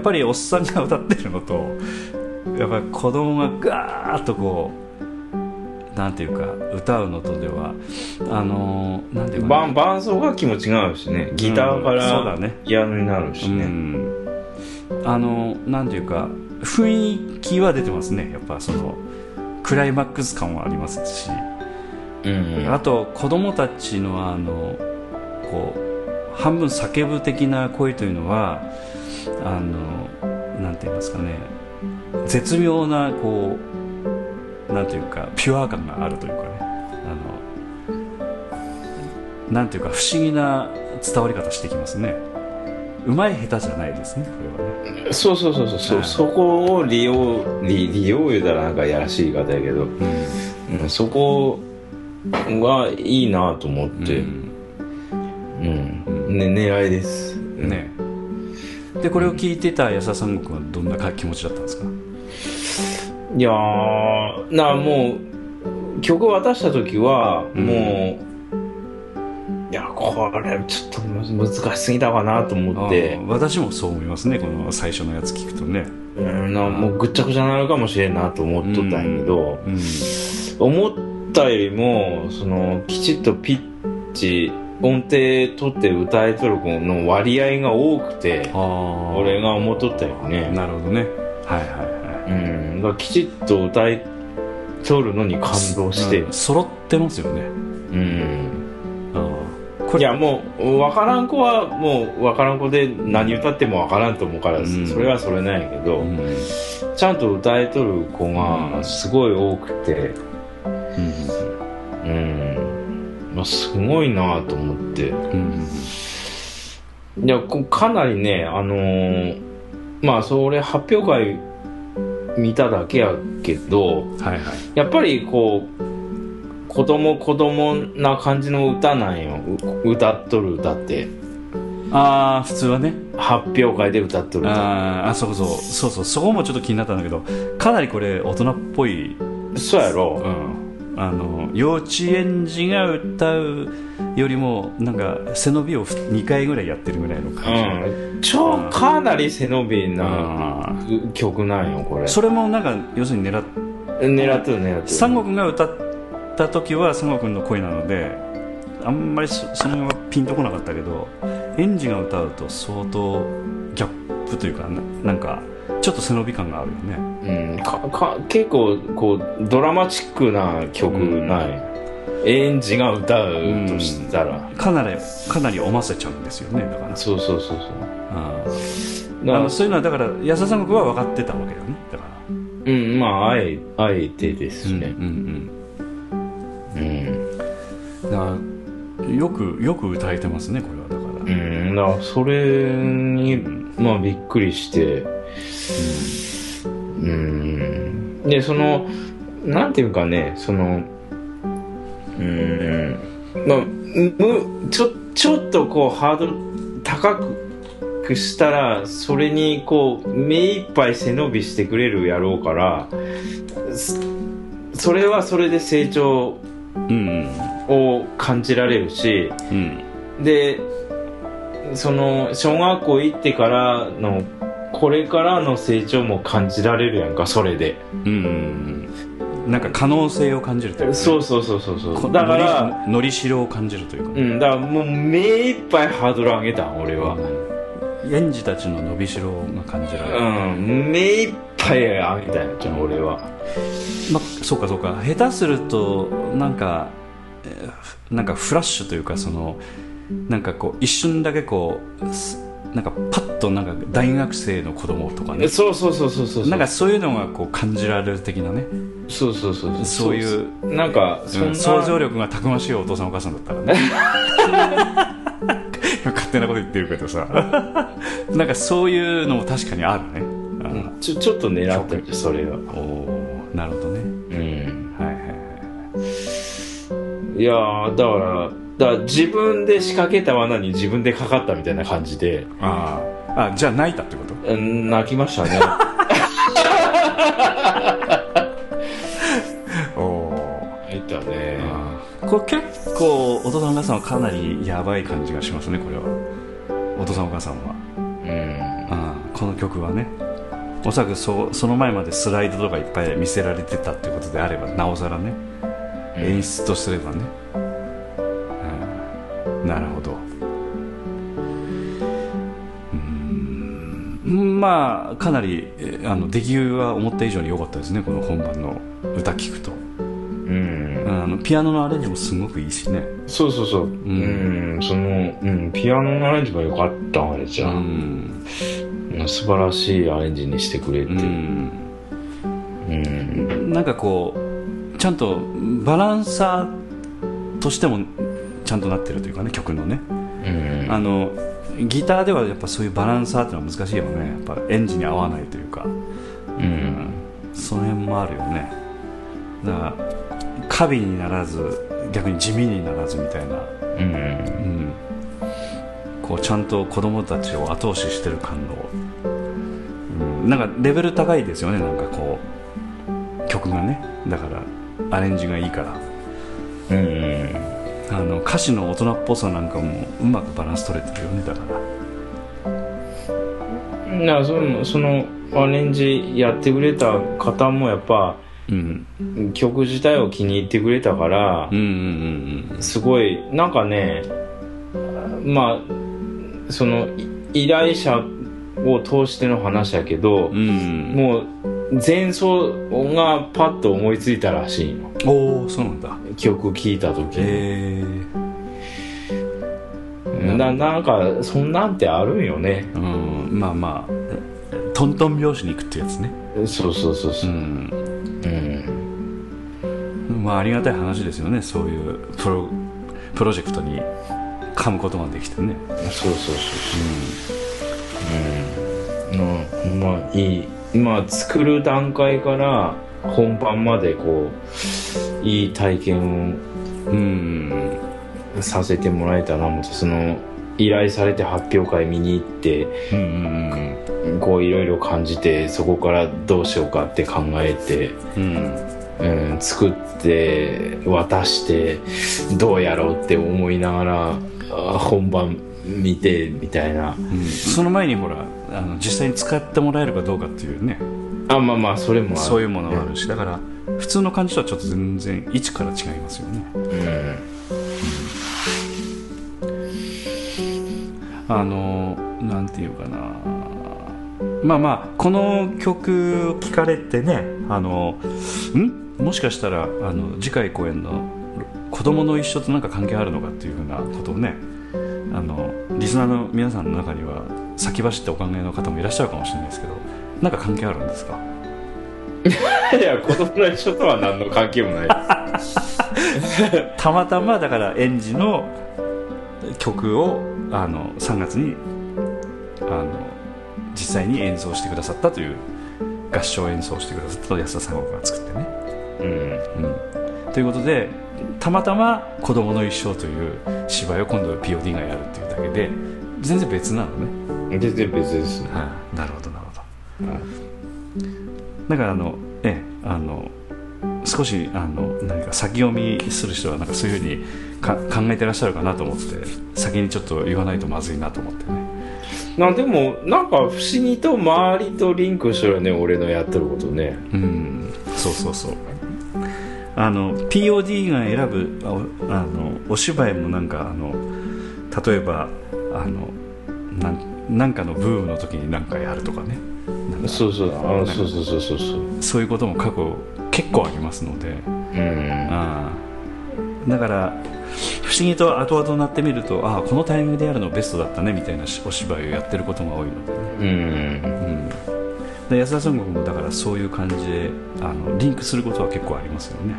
っぱりおっさんが歌ってるのとやっぱり子供がガーッとこうなんていうか歌うのとではあのー、なんていうか、ね、伴奏楽器も違うしね。ギターからピアノになるしね、うん、あのー、なんていうか雰囲気は出てますね。やっぱそのクライマックス感はありますし、うんうん、あと子供たちのあのこう半分叫ぶ的な声というのはあのなんて言いますかね。絶妙なこうなんていうかピュア感があるというかね。あのなんていうか不思議な伝わり方してきますね。うまい下手じゃないですねこれはね。そうそうそうそう、はい、そこを利用利利用言うたらなんかやらしい言い方やけど、うん、うん、そこがいいなと思って、うん、うん、ね、狙いです。ね。で、これを聞いてた安田三国はどんな気持ちだったんですか？いやー、な、もう、曲を渡した時は、もう、いやこれちょっと難しすぎたかなと思って。私もそう思いますねこの最初のやつ聞くとね。うんなもうぐっちゃぐちゃになるかもしれんなと思っとったんやけど、うんうん、思ったよりもそのきちっとピッチ音程取って歌いとる子の割合が多くて俺が思っとったよね。なるほどね。はいはいはい。うん。だきちっと歌いとるのに感動して、うん、揃ってますよね。うん。いやもう分からん子はもう分からん子で何歌っても分からんと思うから、うん、それはそれなんやけど、うん、ちゃんと歌えとる子がすごい多くてうん、うんまあ、すごいなと思って、うん、いやかなりねあのー、まあそれ発表会見ただけやけど、はいはい、やっぱりこう子供子供な感じの歌なんよ。歌っとる歌って。ああ普通はね。発表会で歌っとる歌。ああそうそう。そうそう。そこもちょっと気になったんだけどかなりこれ大人っぽい。そうやろ。うんあの幼稚園児が歌うよりもなんか背伸びを2回ぐらいやってるぐらいの感じ、うん、超かなり背伸びな曲なんよこれ。それもなんか要するに狙っ狙ってる狙ってる。三国が歌った時は佐賀君の声なのであんまりその辺はピンとこなかったけど園児が歌うと相当ギャップというかなんかちょっと背伸び感があるよね、うん、かか結構こうドラマチックな曲ない、うん、園児が歌うとしたら、うん、かなりかなりおませちゃうんですよねだから。そうそうそうそう。ああのそういうのはだから安田三国は分かってたわけだよねだから。うんまああえあえてですね、うんうんうん。うん。よくよく歌えてますねこれはだから。うん。だからそれにまあびっくりしてうん。うん。でそのなんていうかねそのうん。まあむちょちょっとこうハードル高くしたらそれにこう目いっぱい背伸びしてくれるやろうからそれはそれで成長を感じられるし、うん、でその小学校行ってからのこれからの成長も感じられるやんかそれで。うん。なんか可能性を感じるというか、ね、そうそうそうそうそう。だからのりしろを感じるというか、うんだからもう目いっぱいハードル上げた俺は、うん、園児たちの伸びしろが感じられる。うん目いっぱい上げたよじゃん俺は。まあそうかそうか。下手するとなんかなんかフラッシュというかそのなんかこう一瞬だけこなんかパッとなんか大学生の子供とかね。そうそうそうそうそうなんかそういうのがこう感じられる的なね。そうそうそうそうそう。いうなんかそんな想像力がたくましいお父さんお母さんだったらね。勝手なこと言ってるけどさ。なんかそういうのも確かにあるね、うん、ちょちょっと狙ってるそれは。おおなるほどね。うん。はいはいはいい。やだからだから自分で仕掛けた罠に自分でかかったみたいな感じで。ああじゃあ泣いたってこと？うん泣きましたね。おお泣いたね。これ結構お父さんお母さんはかなりやばい感じがしますねこれは。お父さんお母さんは。うん。この曲はね。おそらくそその前までスライドとかいっぱい見せられてたってことであればなおさらね、うん、演出とすればねなるほど。うん。まあかなりあの出来は思った以上に良かったですね。この本番の歌聞くと。うん。あのピアノのアレンジもすごくいいしね。そうそうそう。うん。その、うん、ピアノのアレンジも良かったあれじゃん素晴らしいアレンジにしてくれて。うん。うん。なんかこうちゃんとバランサーとしてもちゃんとなってるというかね曲のね、うん、あのギターではやっぱそういうバランサーっていうのは難しいよね。やっぱエンジンに合わないというか、うん、その辺もあるよね。だから過敏にならず逆に地味にならずみたいな、うん、うん、こうちゃんと子供たちを後押ししてる感の、うん、なんかレベル高いですよね。なんかこう曲がね。だからアレンジがいいから。うん、うんあの歌詞の大人っぽさなんかもうまくバランス取れてるよねだから。なそのそのアレンジやってくれた方もやっぱ、うん、曲自体を気に入ってくれたから、うんうんうん、すごいなんかねまあその依頼者を通しての話やけど、うん、もう前奏がパッと思いついたらしいの。おおそうなんだ。曲聴いた時へえななんかそんなんてあるんよね。うんまあまあトントン拍子に行くってやつね。そうそうそうそう。うん、うん、まあありがたい話ですよねそういうプロプロジェクトに噛むことができてね。そうそうそうそう。うん、うん、まあいいまあ作る段階から本番までこういい体験をうんさせてもらえたなもその依頼されて発表会見に行って、うんこういろいろ感じてそこからどうしようかって考えて、うん。うん、作って渡してどうやろうって思いながら本番見てみたいな、うん、その前にほらあの実際に使ってもらえるかどうかっていうね。あまあまあそれもそういうものがあるし、だから普通の感じとはちょっと全然位置から違いますよね。うん。あのなんていうかな。まあまあこの曲を聴かれてねあのん？もしかしたらあの次回公演の「子供の一緒」と何か関係あるのかっていうふうなことをねあのリスナーの皆さんの中には先走ってお考えの方もいらっしゃるかもしれないですけど何か関係あるんですか？いや子供の一緒とは何の関係もない たまたまだから園児の曲をあの3月にあの実際に演奏してくださったという合唱演奏してくださった安田三国が作ってね、うん。うん、ということでたまたま「子供の一生」という芝居を今度 POD がやるっていうだけで全然別なのね。全然別です、ね、はあ、なるほどなるほど、はい、だからあのええあの少しあの何か先読みする人はなんかそういうふうにか考えてらっしゃるかなと思って先にちょっと言わないとまずいなと思ってね。なでもなんか不思議と周りとリンクしてるよね俺のやってることね。うん。そうそうそうあの POD が選ぶあのお芝居もなんかあの例えばあのなんなんかのブームの時に何かやるとかね。そうそう。あそうそうそうそうそう。そういうことも過去結構ありますので、うん、あ。だから不思議と後々なってみるとああこのタイミングでやるのベストだったねみたいなお芝居をやってることが多いのでね、うん、で安田孫悟もだからそういう感じであのリンクすることは結構ありますよね、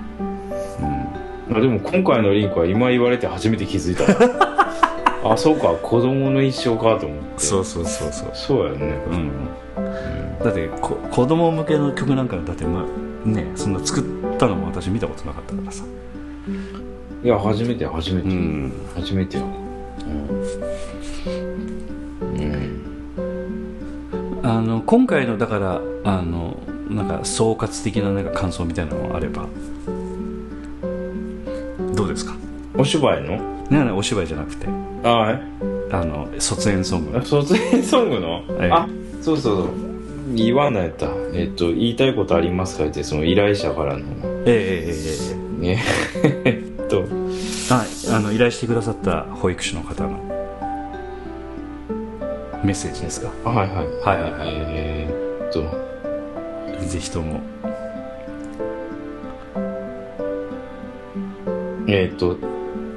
うん、あでも今回のリンクは今言われて初めて気づいた。あそうか子供の一生かと思って。そうそうそうそう。そうやね。うん、うん、だってこ子供向けの曲なんかだって、まあ、ねそんな作ったのも私見たことなかったからさ。いや初めて初めて、うん、初めてよ。うん、今回のだからあのなんか総括的ななんか感想みたいなのがあれば。どうですか？お芝居の？ねお芝居じゃなくて。ああの卒園ソング。卒園ソングの、ええ、あそうそうそう。言わないとえっと言いたいことありますかってその依頼者からの。ええええええ えっと。ああの依頼してくださった保育士の方のメッセージですか？はいはい。はいはいえー、っとぜひとも。えー、っと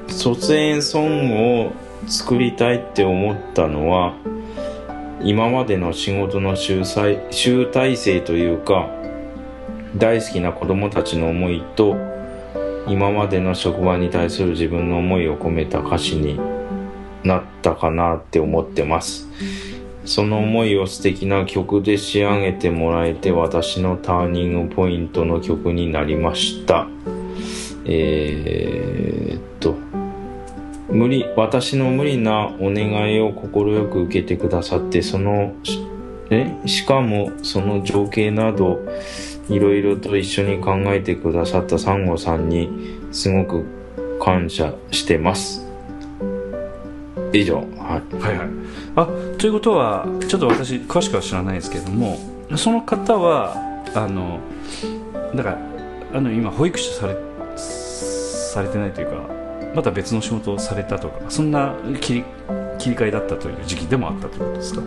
卒園ソングを作りたいって思ったのは今までの仕事の集集大成というか大好きな子供たちの思いと今までの職場に対する自分の思いを込めた歌詞になったかなって思ってますその思いを素敵な曲で仕上げてもらえて私のターニングポイントの曲になりましたえー、っと無理、私の無理なお願いを快く受けてくださって、その、え、しかもその情景など、いろいろと一緒に考えてくださったサンゴさんに、すごく感謝してます。以上。はい。はいはい。あ、ということは、ちょっと私、詳しくは知らないですけれども、その方は、あの、だから、あの、今、保育士され、されてないというか、また別の仕事をされたとかそんな切り切り替えだったという時期でもあったということですか？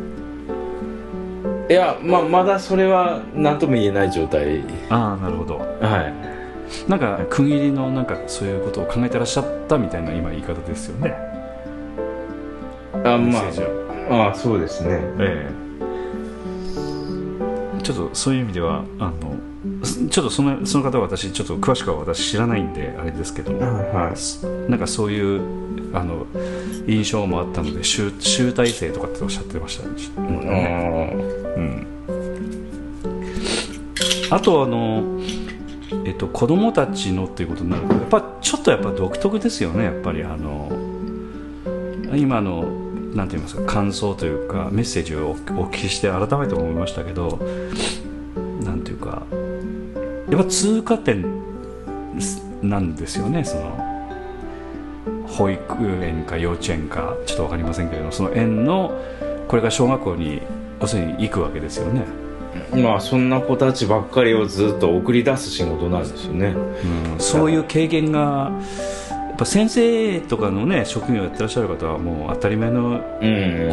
いや、ままだそれは何とも言えない状態ああなるほどはいなんか区切りのなんかそういうことを考えてらっしゃったみたいな今言い方ですよねあまあ。あそうですね。ええ。ちょっとそういう意味ではあのちょっとそのその方は私ちょっと詳しくは私知らないんであれですけども、はい、なんかそういうあの印象もあったので集集大成とかっておっしゃってましたね、うん、あとあのえっと子供たちのっていうことになるとやっぱちょっとやっぱ独特ですよねやっぱりあの今のなんて言いますか感想というかメッセージをお聞きして改めて思いましたけどなんていうかやっぱ通過点なんですよねその保育園か幼稚園かちょっと分かりませんけれどその園のこれが小学校に要するに行くわけですよね。まあそんな子たちばっかりをずっと送り出す仕事なんですよね、うん、そういう経験がぱ先生とかのね職業をやってらっしゃる方はもう当たり前の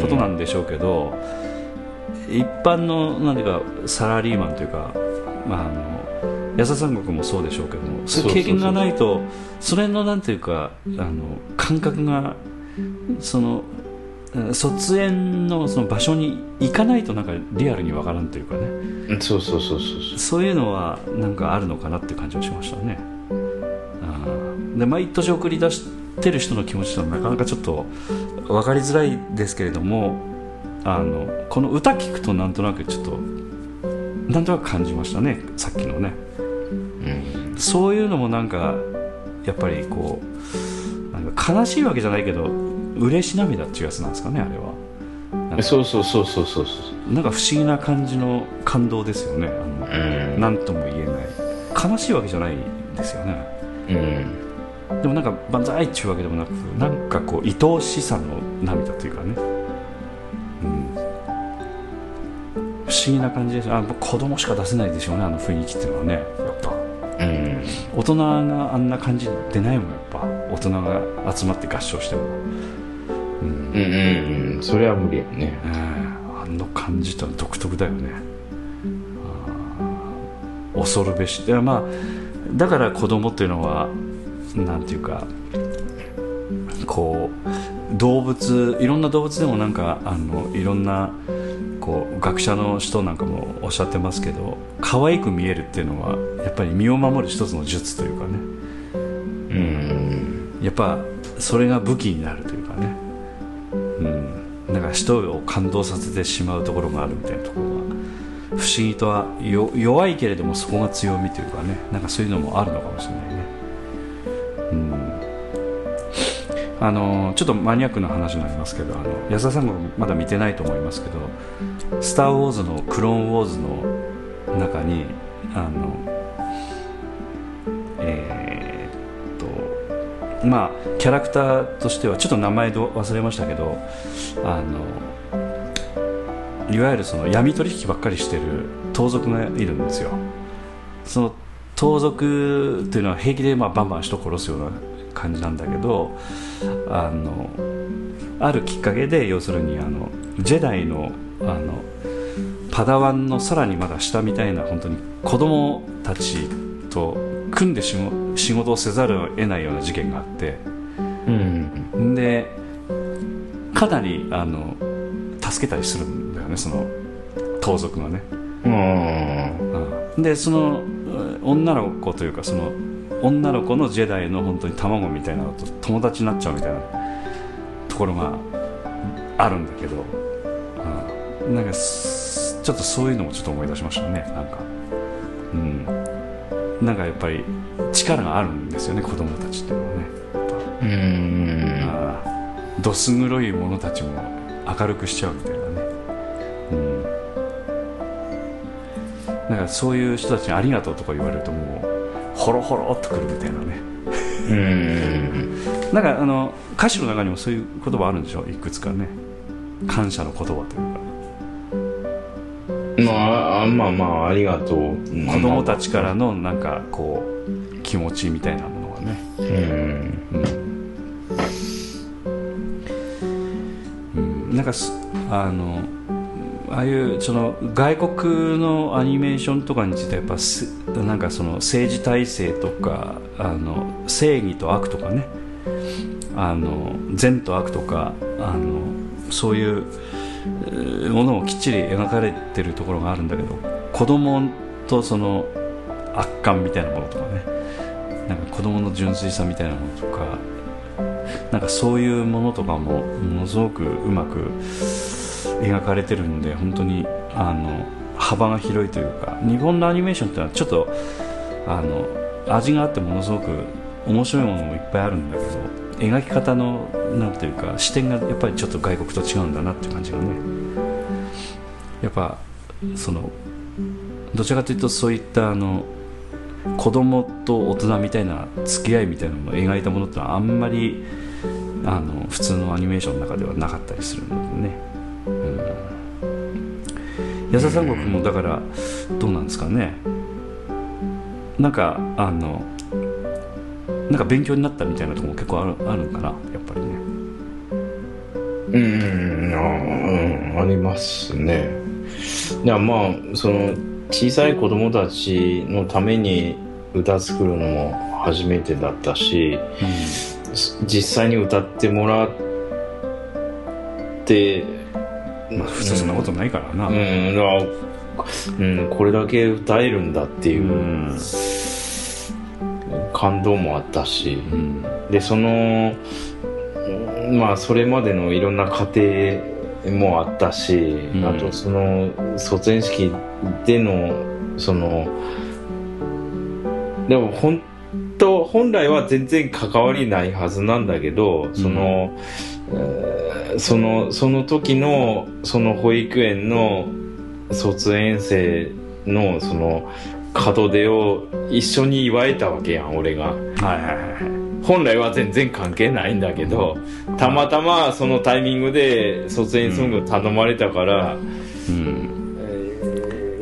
ことなんでしょうけど、一般の何ていうかサラリーマンというか、まあ、あの安田三国もそうでしょうけどもそういう経験がないとそれのなんていうかあの感覚がその卒園のその場所に行かないとなんかリアルに分からんというかね。そうそうそうそうそう。いうのはなんかあるのかなっていう感じはしましたねで毎年送り出してる人の気持ちとはなかなかちょっと分かりづらいですけれどもあのこの歌聞くとなんとなくちょっとなんとなく感じましたねさっきのね。そういうのもなんかやっぱりこうなんか悲しいわけじゃないけど嬉し涙っていうやつなんですかねあれは。そうそうそうそうそうなんか不思議な感じの感動ですよねあの何とも言えない。悲しいわけじゃないですよね。うんでもなんか万歳っていうわけでもなくなんかこう愛おしさの涙というかね、うん、不思議な感じです。あ子供しか出せないでしょうねあの雰囲気っていうのはねやっぱ。うん、大人があんな感じ出ないもんやっぱ。大人が集まって合唱しても。うん、うんうんうん。それは無理やね、えー、あの感じってのは独特だよね。恐るべし。いやまあだから子供っていうのはなんていうかこう動物いろんな動物でもなんかあのいろんなこう学者の人なんかもおっしゃってますけど可愛く見えるっていうのはやっぱり身を守る一つの術というかね。うん。やっぱそれが武器になるというかね。うん。なんか人を感動させてしまうところがあるみたいなところが不思議とは弱いけれどもそこが強みというかね。なんかそういうのもあるのかもしれないねあのちょっとマニアックな話になりますけどあの安田さんもまだ見てないと思いますけど「スター・ウォーズ」の「クローン・ウォーズ」の中にあのえー、っとまあキャラクターとしてはちょっと名前忘れましたけどあのいわゆるその闇取引ばっかりしてる盗賊がいるんですよ。その盗賊というのは平気でまあバンバン人殺すような感じなんだけどあのあるきっかけで要するにあのジェダイのあのパダワンのさらにまだ下みたいな本当に子供たちと組んで仕事をせざるを得ないような事件があって、うん、でかなりあの助けたりするんだよねその盗賊がね、うん、でその女の子というかその女の子のジェダイの本当に卵みたいなのと友達になっちゃうみたいなところがあるんだけど、うん、なんかちょっとそういうのもちょっと思い出しましたねなんか。うん。なんかやっぱり力があるんですよね子供たちっていうのはねうん。どす黒い者たちも明るくしちゃうみたいななんかそういう人たちにありがとうとか言われるともうほろほろっとくるみたいなね。うん。なんかあの歌詞の中にもそういう言葉あるんでしょ？いくつかね。感謝の言葉というか。まあまあまあありがとう。子供たちからのなんかこう気持ちみたいなものがね。うん、うん、なんかあのああいうその外国のアニメーションとかについてやっぱなんかその政治体制とかあの正義と悪とかねあの善と悪とかあのそういうものをきっちり描かれてるところがあるんだけど子供とその圧巻みたいなものとかねなんか子供の純粋さみたいなものとかなんかそういうものとかもものすごくうまく描かれてるんで本当にあの幅が広いというか日本のアニメーションってのはちょっとあの味があってものすごく面白いものもいっぱいあるんだけど描き方のなんていうか視点がやっぱりちょっと外国と違うんだなっていう感じがね。やっぱそのどちらかというとそういったあの子供と大人みたいな付き合いみたいなものを描いたものってのはあんまりあの普通のアニメーションの中ではなかったりするのでね。安田三国もだからどうなんですかね。なんかあのなんか勉強になったみたいなところも結構あるあるかなやっぱりね。うんあ,、うん、ありますね。いやまあその小さい子供たちのために歌作るのも初めてだったし、うん、実際に歌ってもらってまあ、普通そんなことないからな、うん、うん、これだけ歌えるんだっていう、感動もあったし、うん、でそのまあそれまでのいろんな過程もあったし、うん、あとその卒園式でのそのでも本当本来は全然関わりないはずなんだけどその、そのその時のその保育園の卒園生のその門出を一緒に祝えたわけやん俺が、はいはいはい本来は全然関係ないんだけど、たまたまそのタイミングで卒園ソング頼まれたから、うん。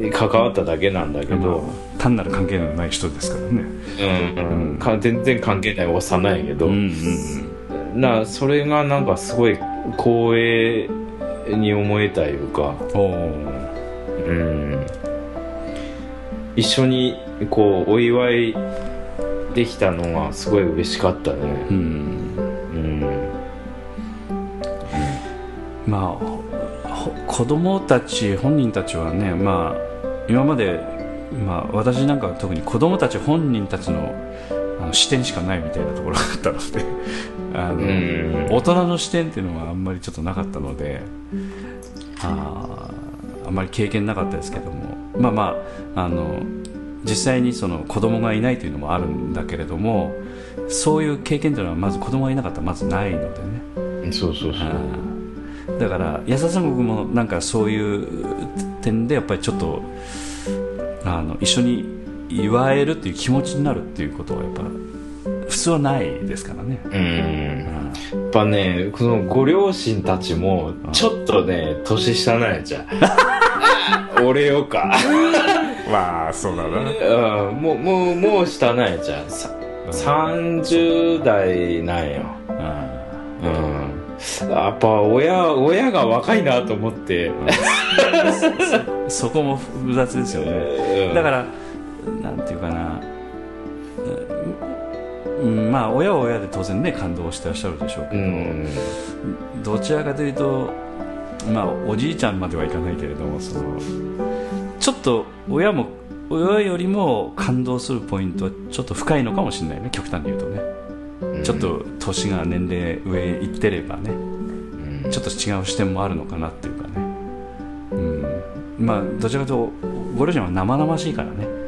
えー、関わっただけなんだけど、まあ、単なる関係のない人ですからね。うん、うん、全然関係ない幼いけど、うんうんうん、なそれがなんかすごい光栄に思えたいうか、うん、一緒にこうお祝いできたのがすごい嬉しかったね。うん、うん。まあ子供たち本人たちはねまあ今まで、まあ、私なんかは特に子供たち本人たちのあの視点しかないみたいなところがあったのであの大人の視点っていうのはあんまりちょっとなかったのでああんまり経験なかったですけども。まあまああの実際にその子供がいないというのもあるんだけれどもそういう経験というのはまず子供がいなかったらまずないのでね。そうそうそう。だから安田三国もなんかそういう点でやっぱりちょっとあの一緒に祝えるっていう気持ちになるっていうことはやっぱ普通はないですからね。うん、やっぱねこのご両親たちもちょっとね年下なんやじゃ。俺よか。まあそうだな、うん、もうもうもう下なんやじゃ。ん。30代なんよ。うん。やっぱ親親が若いなと思って。そこも複雑ですよね、だからなんていうかな、うん、まあ親は親で当然ね感動してらっしゃるでしょうけど、うん、どちらかというとまあおじいちゃんまではいかないけれどもそのちょっと親も親よりも感動するポイントはちょっと深いのかもしれないね極端に言うとね、うん、ちょっと年が年齢上いってればね、うん、ちょっと違う視点もあるのかなっていうかね、うん、まあどちらかというとご両親は生々しいからね、うん、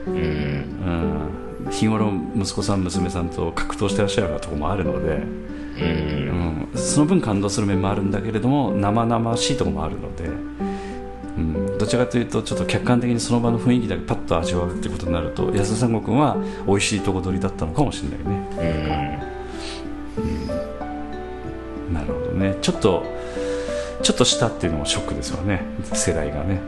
日頃息子さん娘さんと格闘してらっしゃるようなところもあるので、うん。その分感動する面もあるんだけれども生々しいところもあるので、うん、どちらかというとちょっと客観的にその場の雰囲気だけパッと味わうっていうことになると安田三国は美味しいとこ取りだったのかもしれないね、うん、なるほどね。ちょっとちょっとしたっていうのもショックですよね。世代がね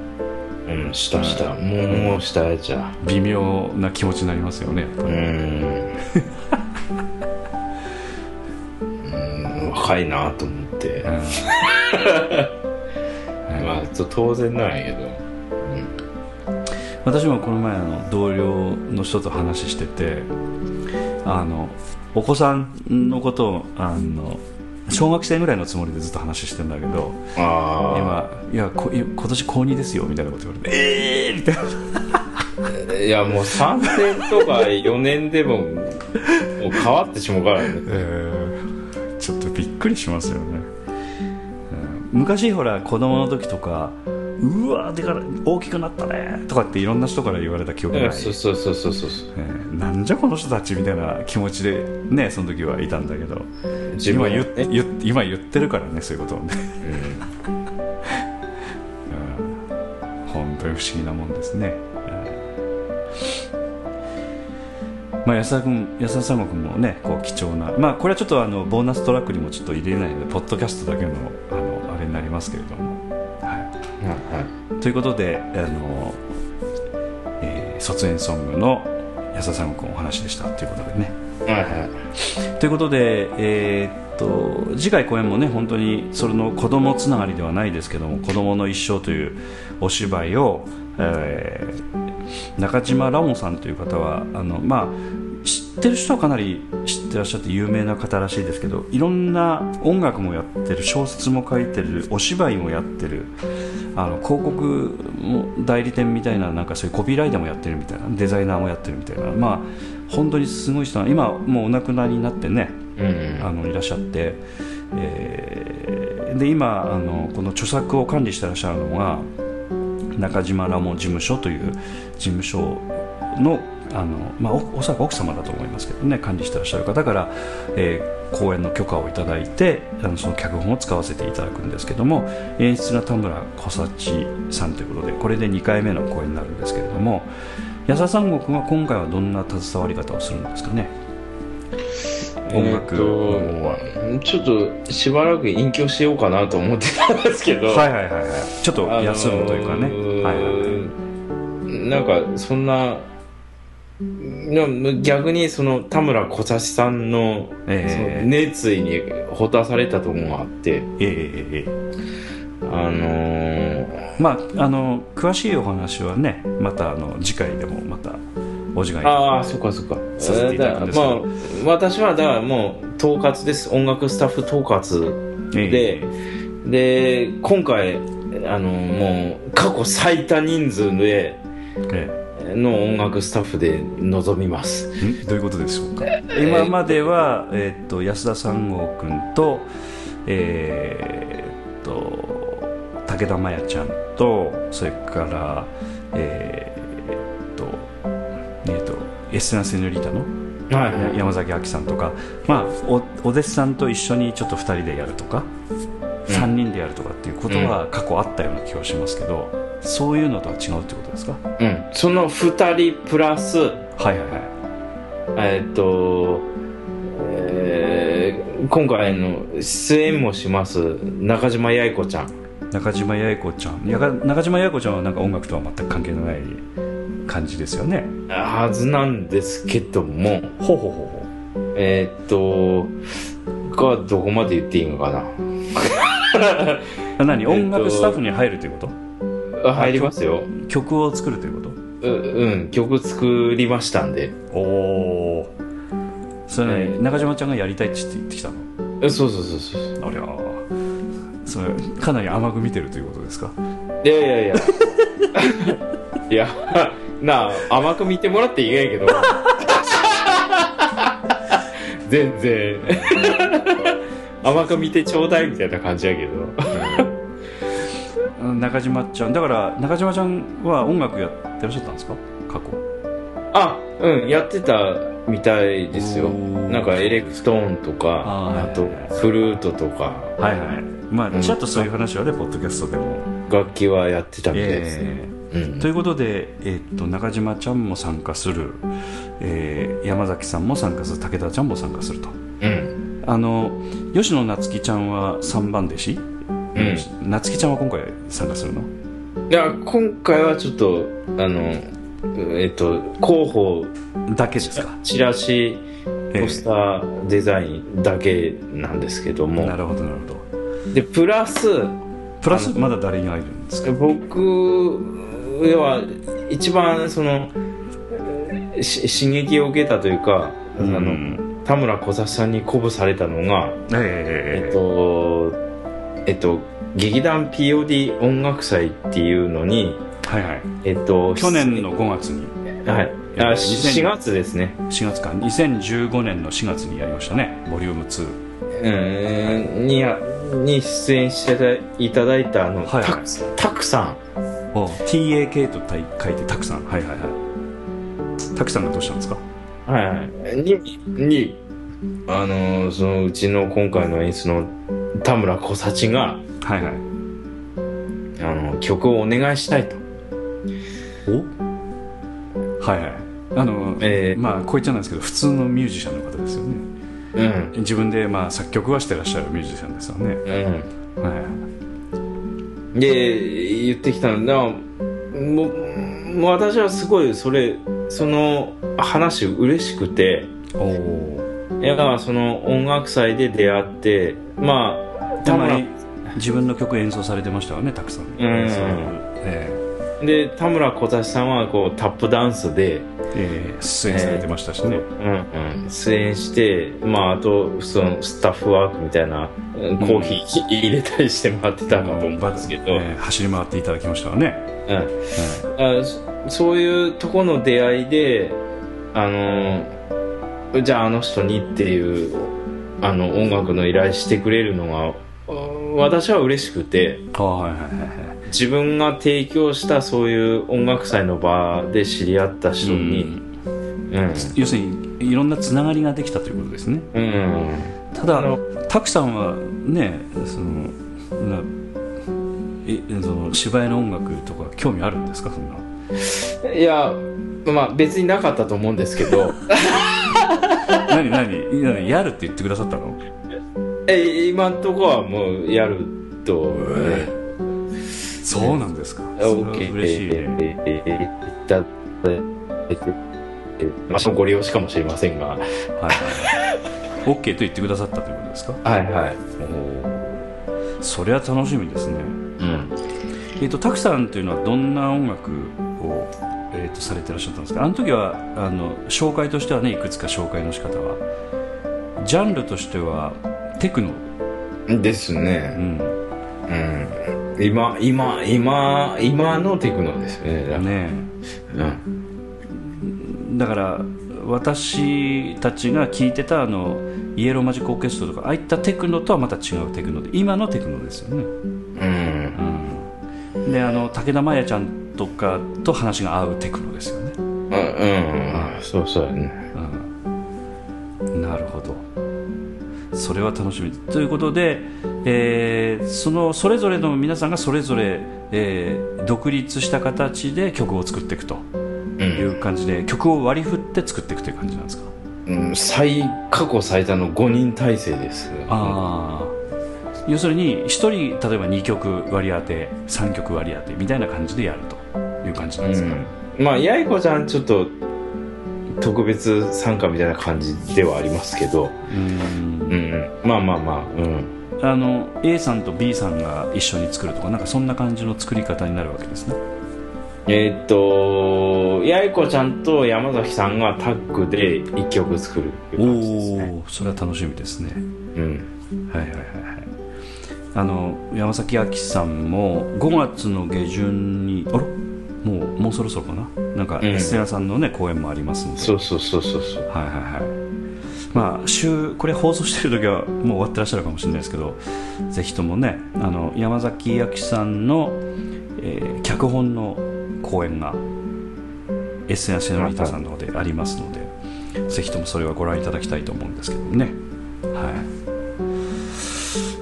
うん下下もうもう下やじゃ。微妙な気持ちになりますよね。やっぱりうん。若いなと思って、うん。まあ当然なんやけど、うん、私もこの前あの同僚の人と話しててあのお子さんのことをあの小学生ぐらいのつもりでずっと話してんだけど今いやこ今年高2ですよみたいなこと言われて。ええー、みたいないやもう3年とか4年でももう変わってしまうからね、えー、ちょっとびっくりしますよね。昔ほら子供の時とかうわでから大きくなったね。とかっていろんな人から言われた記憶がそうそうそうそうそう、えー、なんじゃこの人たちみたいな気持ちでねその時はいたんだけど。自分は。言,、ね、今言ってるからねそういうことをね、うん、本当に不思議なもんですね、まあ、安田君安田三国もねこう貴重な、まあ、これはちょっとあのボーナストラックにもちょっと入れないのでポッドキャストだけのあのあれになりますけれども。はいはい、ということで、あのえー、卒園ソングの安田さんのお話でしたということでね。はいはい、ということで、えー、っと次回公演もね本当にそれの子供つながりではないですけども「子供の一生」というお芝居を、えー、中島ラオンさんという方はあの、まあ、知ってる人はかなり知ってらっしゃって有名な方らしいですけどいろんな音楽もやってる小説も書いてるお芝居もやってるあの広告代理店みたいななんかそういうコピーライターもやってるみたいなデザイナーもやってるみたいなまあ本当にすごい人は今もうお亡くなりになってね、うん、あのいらっしゃって、えー、で今あのこの著作を管理してらっしゃるのが中島ラモ事務所という事務所のあの、まあ、おおそらく奥様だと思いますけどね管理してらっしゃる方から、えー、公演の許可をいただいてあのその脚本を使わせていただくんですけども演出が田村小幸さんということでこれで2回目の公演になるんですけれども安田三国は今回はどんな携わり方をするんですかね？音楽は、えー、ちょっとしばらく隠居しようかなと思ってたんですけどはいはいはいはい。ちょっと休むというかね、あのー、はいはい。なんかそんな逆にその田村小指さんの,、えー、熱意にほたされたところがあって、えー、あのー、まああの詳しいお話はねまたあの次回でもまたお時間ああそっかそっか。させていただくんですけど、まあ、私はだからもう統括です。音楽スタッフ統括で、えーで今回あのもう過去最多人数で、の音楽スタッフで臨みます。どういうことでしょうか、今までは、えー、っと安田三郷君とえー、っと武田真弥ちゃんとそれからえー、っとえー、っとエステナ・セニョリータのはいはい、山崎亜紀さんとか、まあ、おお弟子さんと一緒にちょっと2人でやるとか、うん、3人でやるとかっていうことは過去あったような気がしますけど、うん、そういうのとは違うってことですか？うん。その2人プラスはいはいはい。えー、っと、えー、今回の出演もします中島八重子ちゃん。中島八重子ちゃん。中島八重子ちゃんはなんか音楽とは全く関係のない感じですよね。はずなんですけども。ほうほうほうえー、っとがどこまで言っていいのかな。何？音楽スタッフに入るということ？入りますよ。曲？を作るということ？ううん。曲作りましたんで。おおそれ、ね、中島ちゃんがやりたいって言ってきたの？そうそうそうそう。ありゃそれかなり甘く見てるということですか？いやいやいや。いやなあ甘く見てもらっていいんやけど。全然。甘く見てちょうだいみたいな感じやけど中島ちゃん。だから中島ちゃんは音楽やってらっしゃったんですか？過去。あうんやってたみたいですよ。なんかエレクトーンとかあとフルートとか。はいはい。まあちょっとそういう話はね、ポッドキャストでも。楽器はやってたみたいですね、えーということで、えー、っと中島ちゃんも参加する、えー、山崎さんも参加する。武田ちゃんも参加すると、うん、あの吉野夏樹ちゃんは3番弟子、うん、夏樹ちゃんは今回参加するの？いや今回はちょっとあのえっと広報だけですか？チラシポスターデザインだけなんですけども、えー、なるほどなるほど。でプラスプラスまだ誰に入るんですか？僕要は一番その刺激を受けたというか、うん、あの田村小里さんに鼓舞されたのが、えー、えっとえっと劇団 POD 音楽祭っていうのに、はいはい。えっと、去年の5月に。はい。あ4月ですね。4月か。2015年の4月にやりましたね。ボリューム2うん。にに出演していただいたあの、はい、たくさん。TAK と書いてたくさん。はいはいはい。たくさんがどうしたんですか？はいはい。ににあのそのうちの今回の演出の田村小幸がはいはい。あの曲をお願いしたいと。お？はいはい。あの、えー、まあこう言っちゃなんですけど普通のミュージシャンの方ですよね。うん。自分でまあ作曲はしてらっしゃるミュージシャンですよね。うん。はい。で言ってきたのだもう私はすごいそれその話嬉しくて。いやその音楽祭で出会ってまあたまに自分の曲演奏されてましたよねたくさん、うん。えー、で田村小指さんはこうタップダンスで、えー、出演されてましたしね、うんうん、出演してまああとそのスタッフワークみたいなコーヒー入れたりしてもらってたかと思うん。ですけど、えー、走り回っていただきましたね、うん。あそういうとこの出会いであのじゃああの人にっていうあの音楽の依頼してくれるのが私は嬉しくて、自分が提供したそういう音楽祭の場で知り合った人に、うん、うん、要するにいろんなつながりができたということですね、うん、ただ拓さんはねそのなえその芝居の音楽とか興味あるんですか？そんな。いやまあ別になかったと思うんですけど。何何？何？やるって言ってくださったの？え今んとこはもうやると、えー、そうなんですか。嬉しいね。えー、だまあ、ご利用しかもしれませんが、はいはい、OK と言ってくださったということですかはいはいおそれは楽しみですねうんえっ、ー、と拓さんというのはどんな音楽を、えーと、されてらっしゃったんですかあの時はあの紹介としてはねいくつか紹介の仕方はジャンルとしてはテクノ？ですね、うん、うん。今、今、今、今のテクノですよね。ねうん。だから私たちが聞いてたあのイエローマジックオーケストラとかああいったテクノとはまた違うテクノで今のテクノですよね、うん。うん、であの武田真弥ちゃんとかと話が合うテクノですよね、うん。うん。そうそうだね。うん、なるほどそれは楽しみということで、えーそのそれぞれの皆さんがそれぞれ、えー独立した形で曲を作っていくとう。いうん感じで、曲を割り振って作っていくという感じなんですか？うん、最、過去最多の5人体制です。ああ要するに1人例えば2曲割り当て3曲割り当てみたいな感じでやるという感じなんですか、うん。まあ、八重子ちゃんちょっと、特別参加みたいな感じではありますけど、うんうん。まあまあまあ、うん。あの A さんと B さんが一緒に作るとかなんかそんな感じの作り方になるわけですねえーっと、八重子ちゃんと山崎さんがタッグで1曲作るっていう感じですね。おおそれは楽しみですねうん。はいはいはいはいあの山崎亜紀さんも5月の下旬にあら？もうもうそろそろかな？なんかうん。エステラさんのね公演もありますんで。そうそうそうそうそう。はいはいはい。まあ週これ放送してる時はもう終わってらっしゃるかもしれないですけどぜひともねあの山崎亜紀さんの、えー脚本の公演がエッセンシェノリータさんの方でありますのでぜひともそれはご覧いただきたいと思うんですけどね。は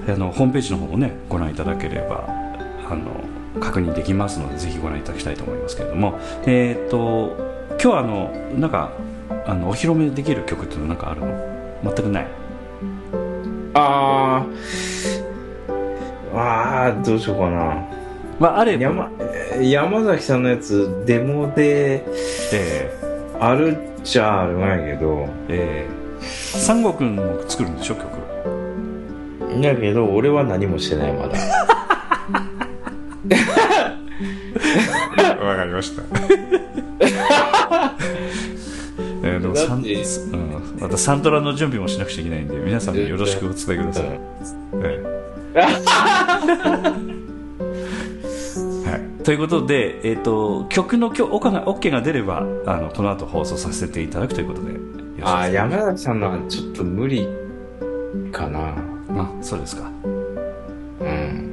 い。あのホームページの方もねご覧いただければあの確認できますのでぜひご覧いただきたいと思いますけれども。えっ、と今日はあのなんかあのお披露目できる曲っていうのはなんかあるの？全くない。あー、あー、どうしようかな。まああれば。山、山崎さんのやつ、デモでえあるっちゃあるんやけど、ー、え。ー、三国君も作るんでしょ曲？だけど、俺は何もしてない、まだ。わかりました。えー、でもサン,、うん、またサントラの準備もしなくちゃいけないんで皆さんによろしくお伝えください、ええ。はい、ということで、えー、と曲の OK が OK が出ればあのこの後放送させていただくということであー、山崎さんのはちょっと無理かな。あそうですか。うん。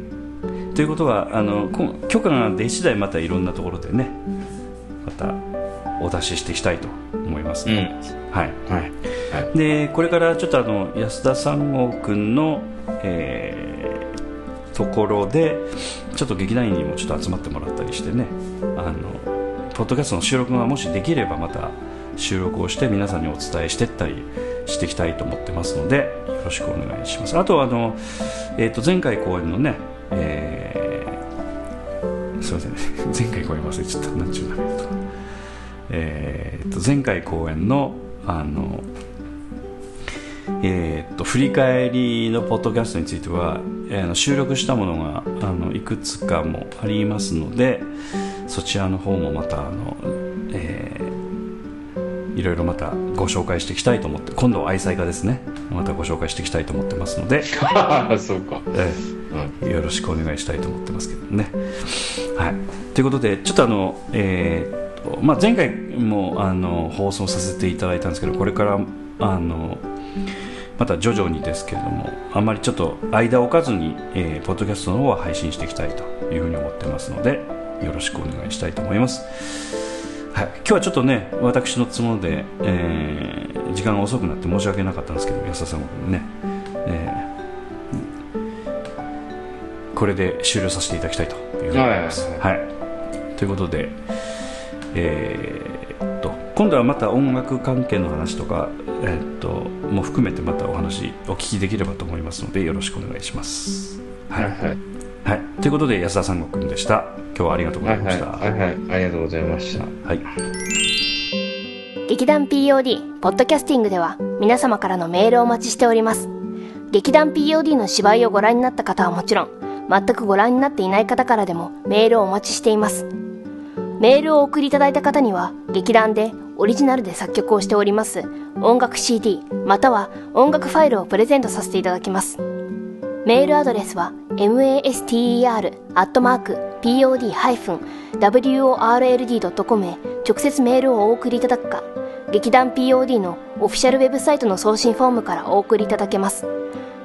ということはあのこ許可が出次第またいろんなところでねまたお出ししていきたいと思います、うん。はい、はい。でこれからちょっとあの安田三郷君の、えーところでちょっと劇団員にもちょっと集まってもらったりしてねあのポッドキャストの収録がもしできればまた収録をして皆さんにお伝えしていったりしていきたいと思ってますのでよろしくお願いしますあとはあの、えー、と前回公演のね、えーすいません。前回公演忘れちゃった。何ちゅう名前だえー、と前回公演のあのえー、と振り返りのポッドキャストについては、えー収録したものがあのいくつかもありますのでそちらの方もまたあの、えーいろいろまたご紹介していきたいと思って今度は愛妻家ですね。またご紹介していきたいと思ってますので、そうか。えーよろしくお願いしたいと思ってますけどね。はい、ということでちょっとあの、えーとまあ、前回もあの放送させていただいたんですけどこれからあのまた徐々にですけれどもあんまりちょっと間を置かずに、えーポッドキャストの方は配信していきたいというふうに思ってますのでよろしくお願いしたいと思います。はい、今日はちょっとね私の都合で、えー時間が遅くなって申し訳なかったんですけど安田さんもね、これで終了させていただきたいというふうに思います。はいはいということで、えーっと今度はまた音楽関係の話とか、えーっとも含めてまたお話お聞きできればと思いますのでよろしくお願いします。はいはい。はい、ということで安田三国君でした。今日はありがとうござはいいはい。ました。はいはい。ありがとうございました。はい劇団 POD ポッドキャスティングでは皆様からのメールをお待ちしております劇団 POD の芝居をご覧になった方はもちろん全くご覧になっていない方からでもメールをお待ちしています。メールをお送りいただいた方には劇団でオリジナルで作曲をしております音楽 CD または音楽ファイルをプレゼントさせていただきます。メールアドレスは master.pod-world.com へ直接メールをお送りいただくか、劇団 POD のオフィシャルウェブサイトの送信フォームからお送りいただけます。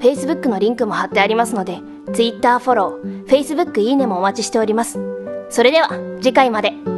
Facebook のリンクも貼ってありますので、Twitter フォロー、Facebook いいねもお待ちしております。それでは、次回まで。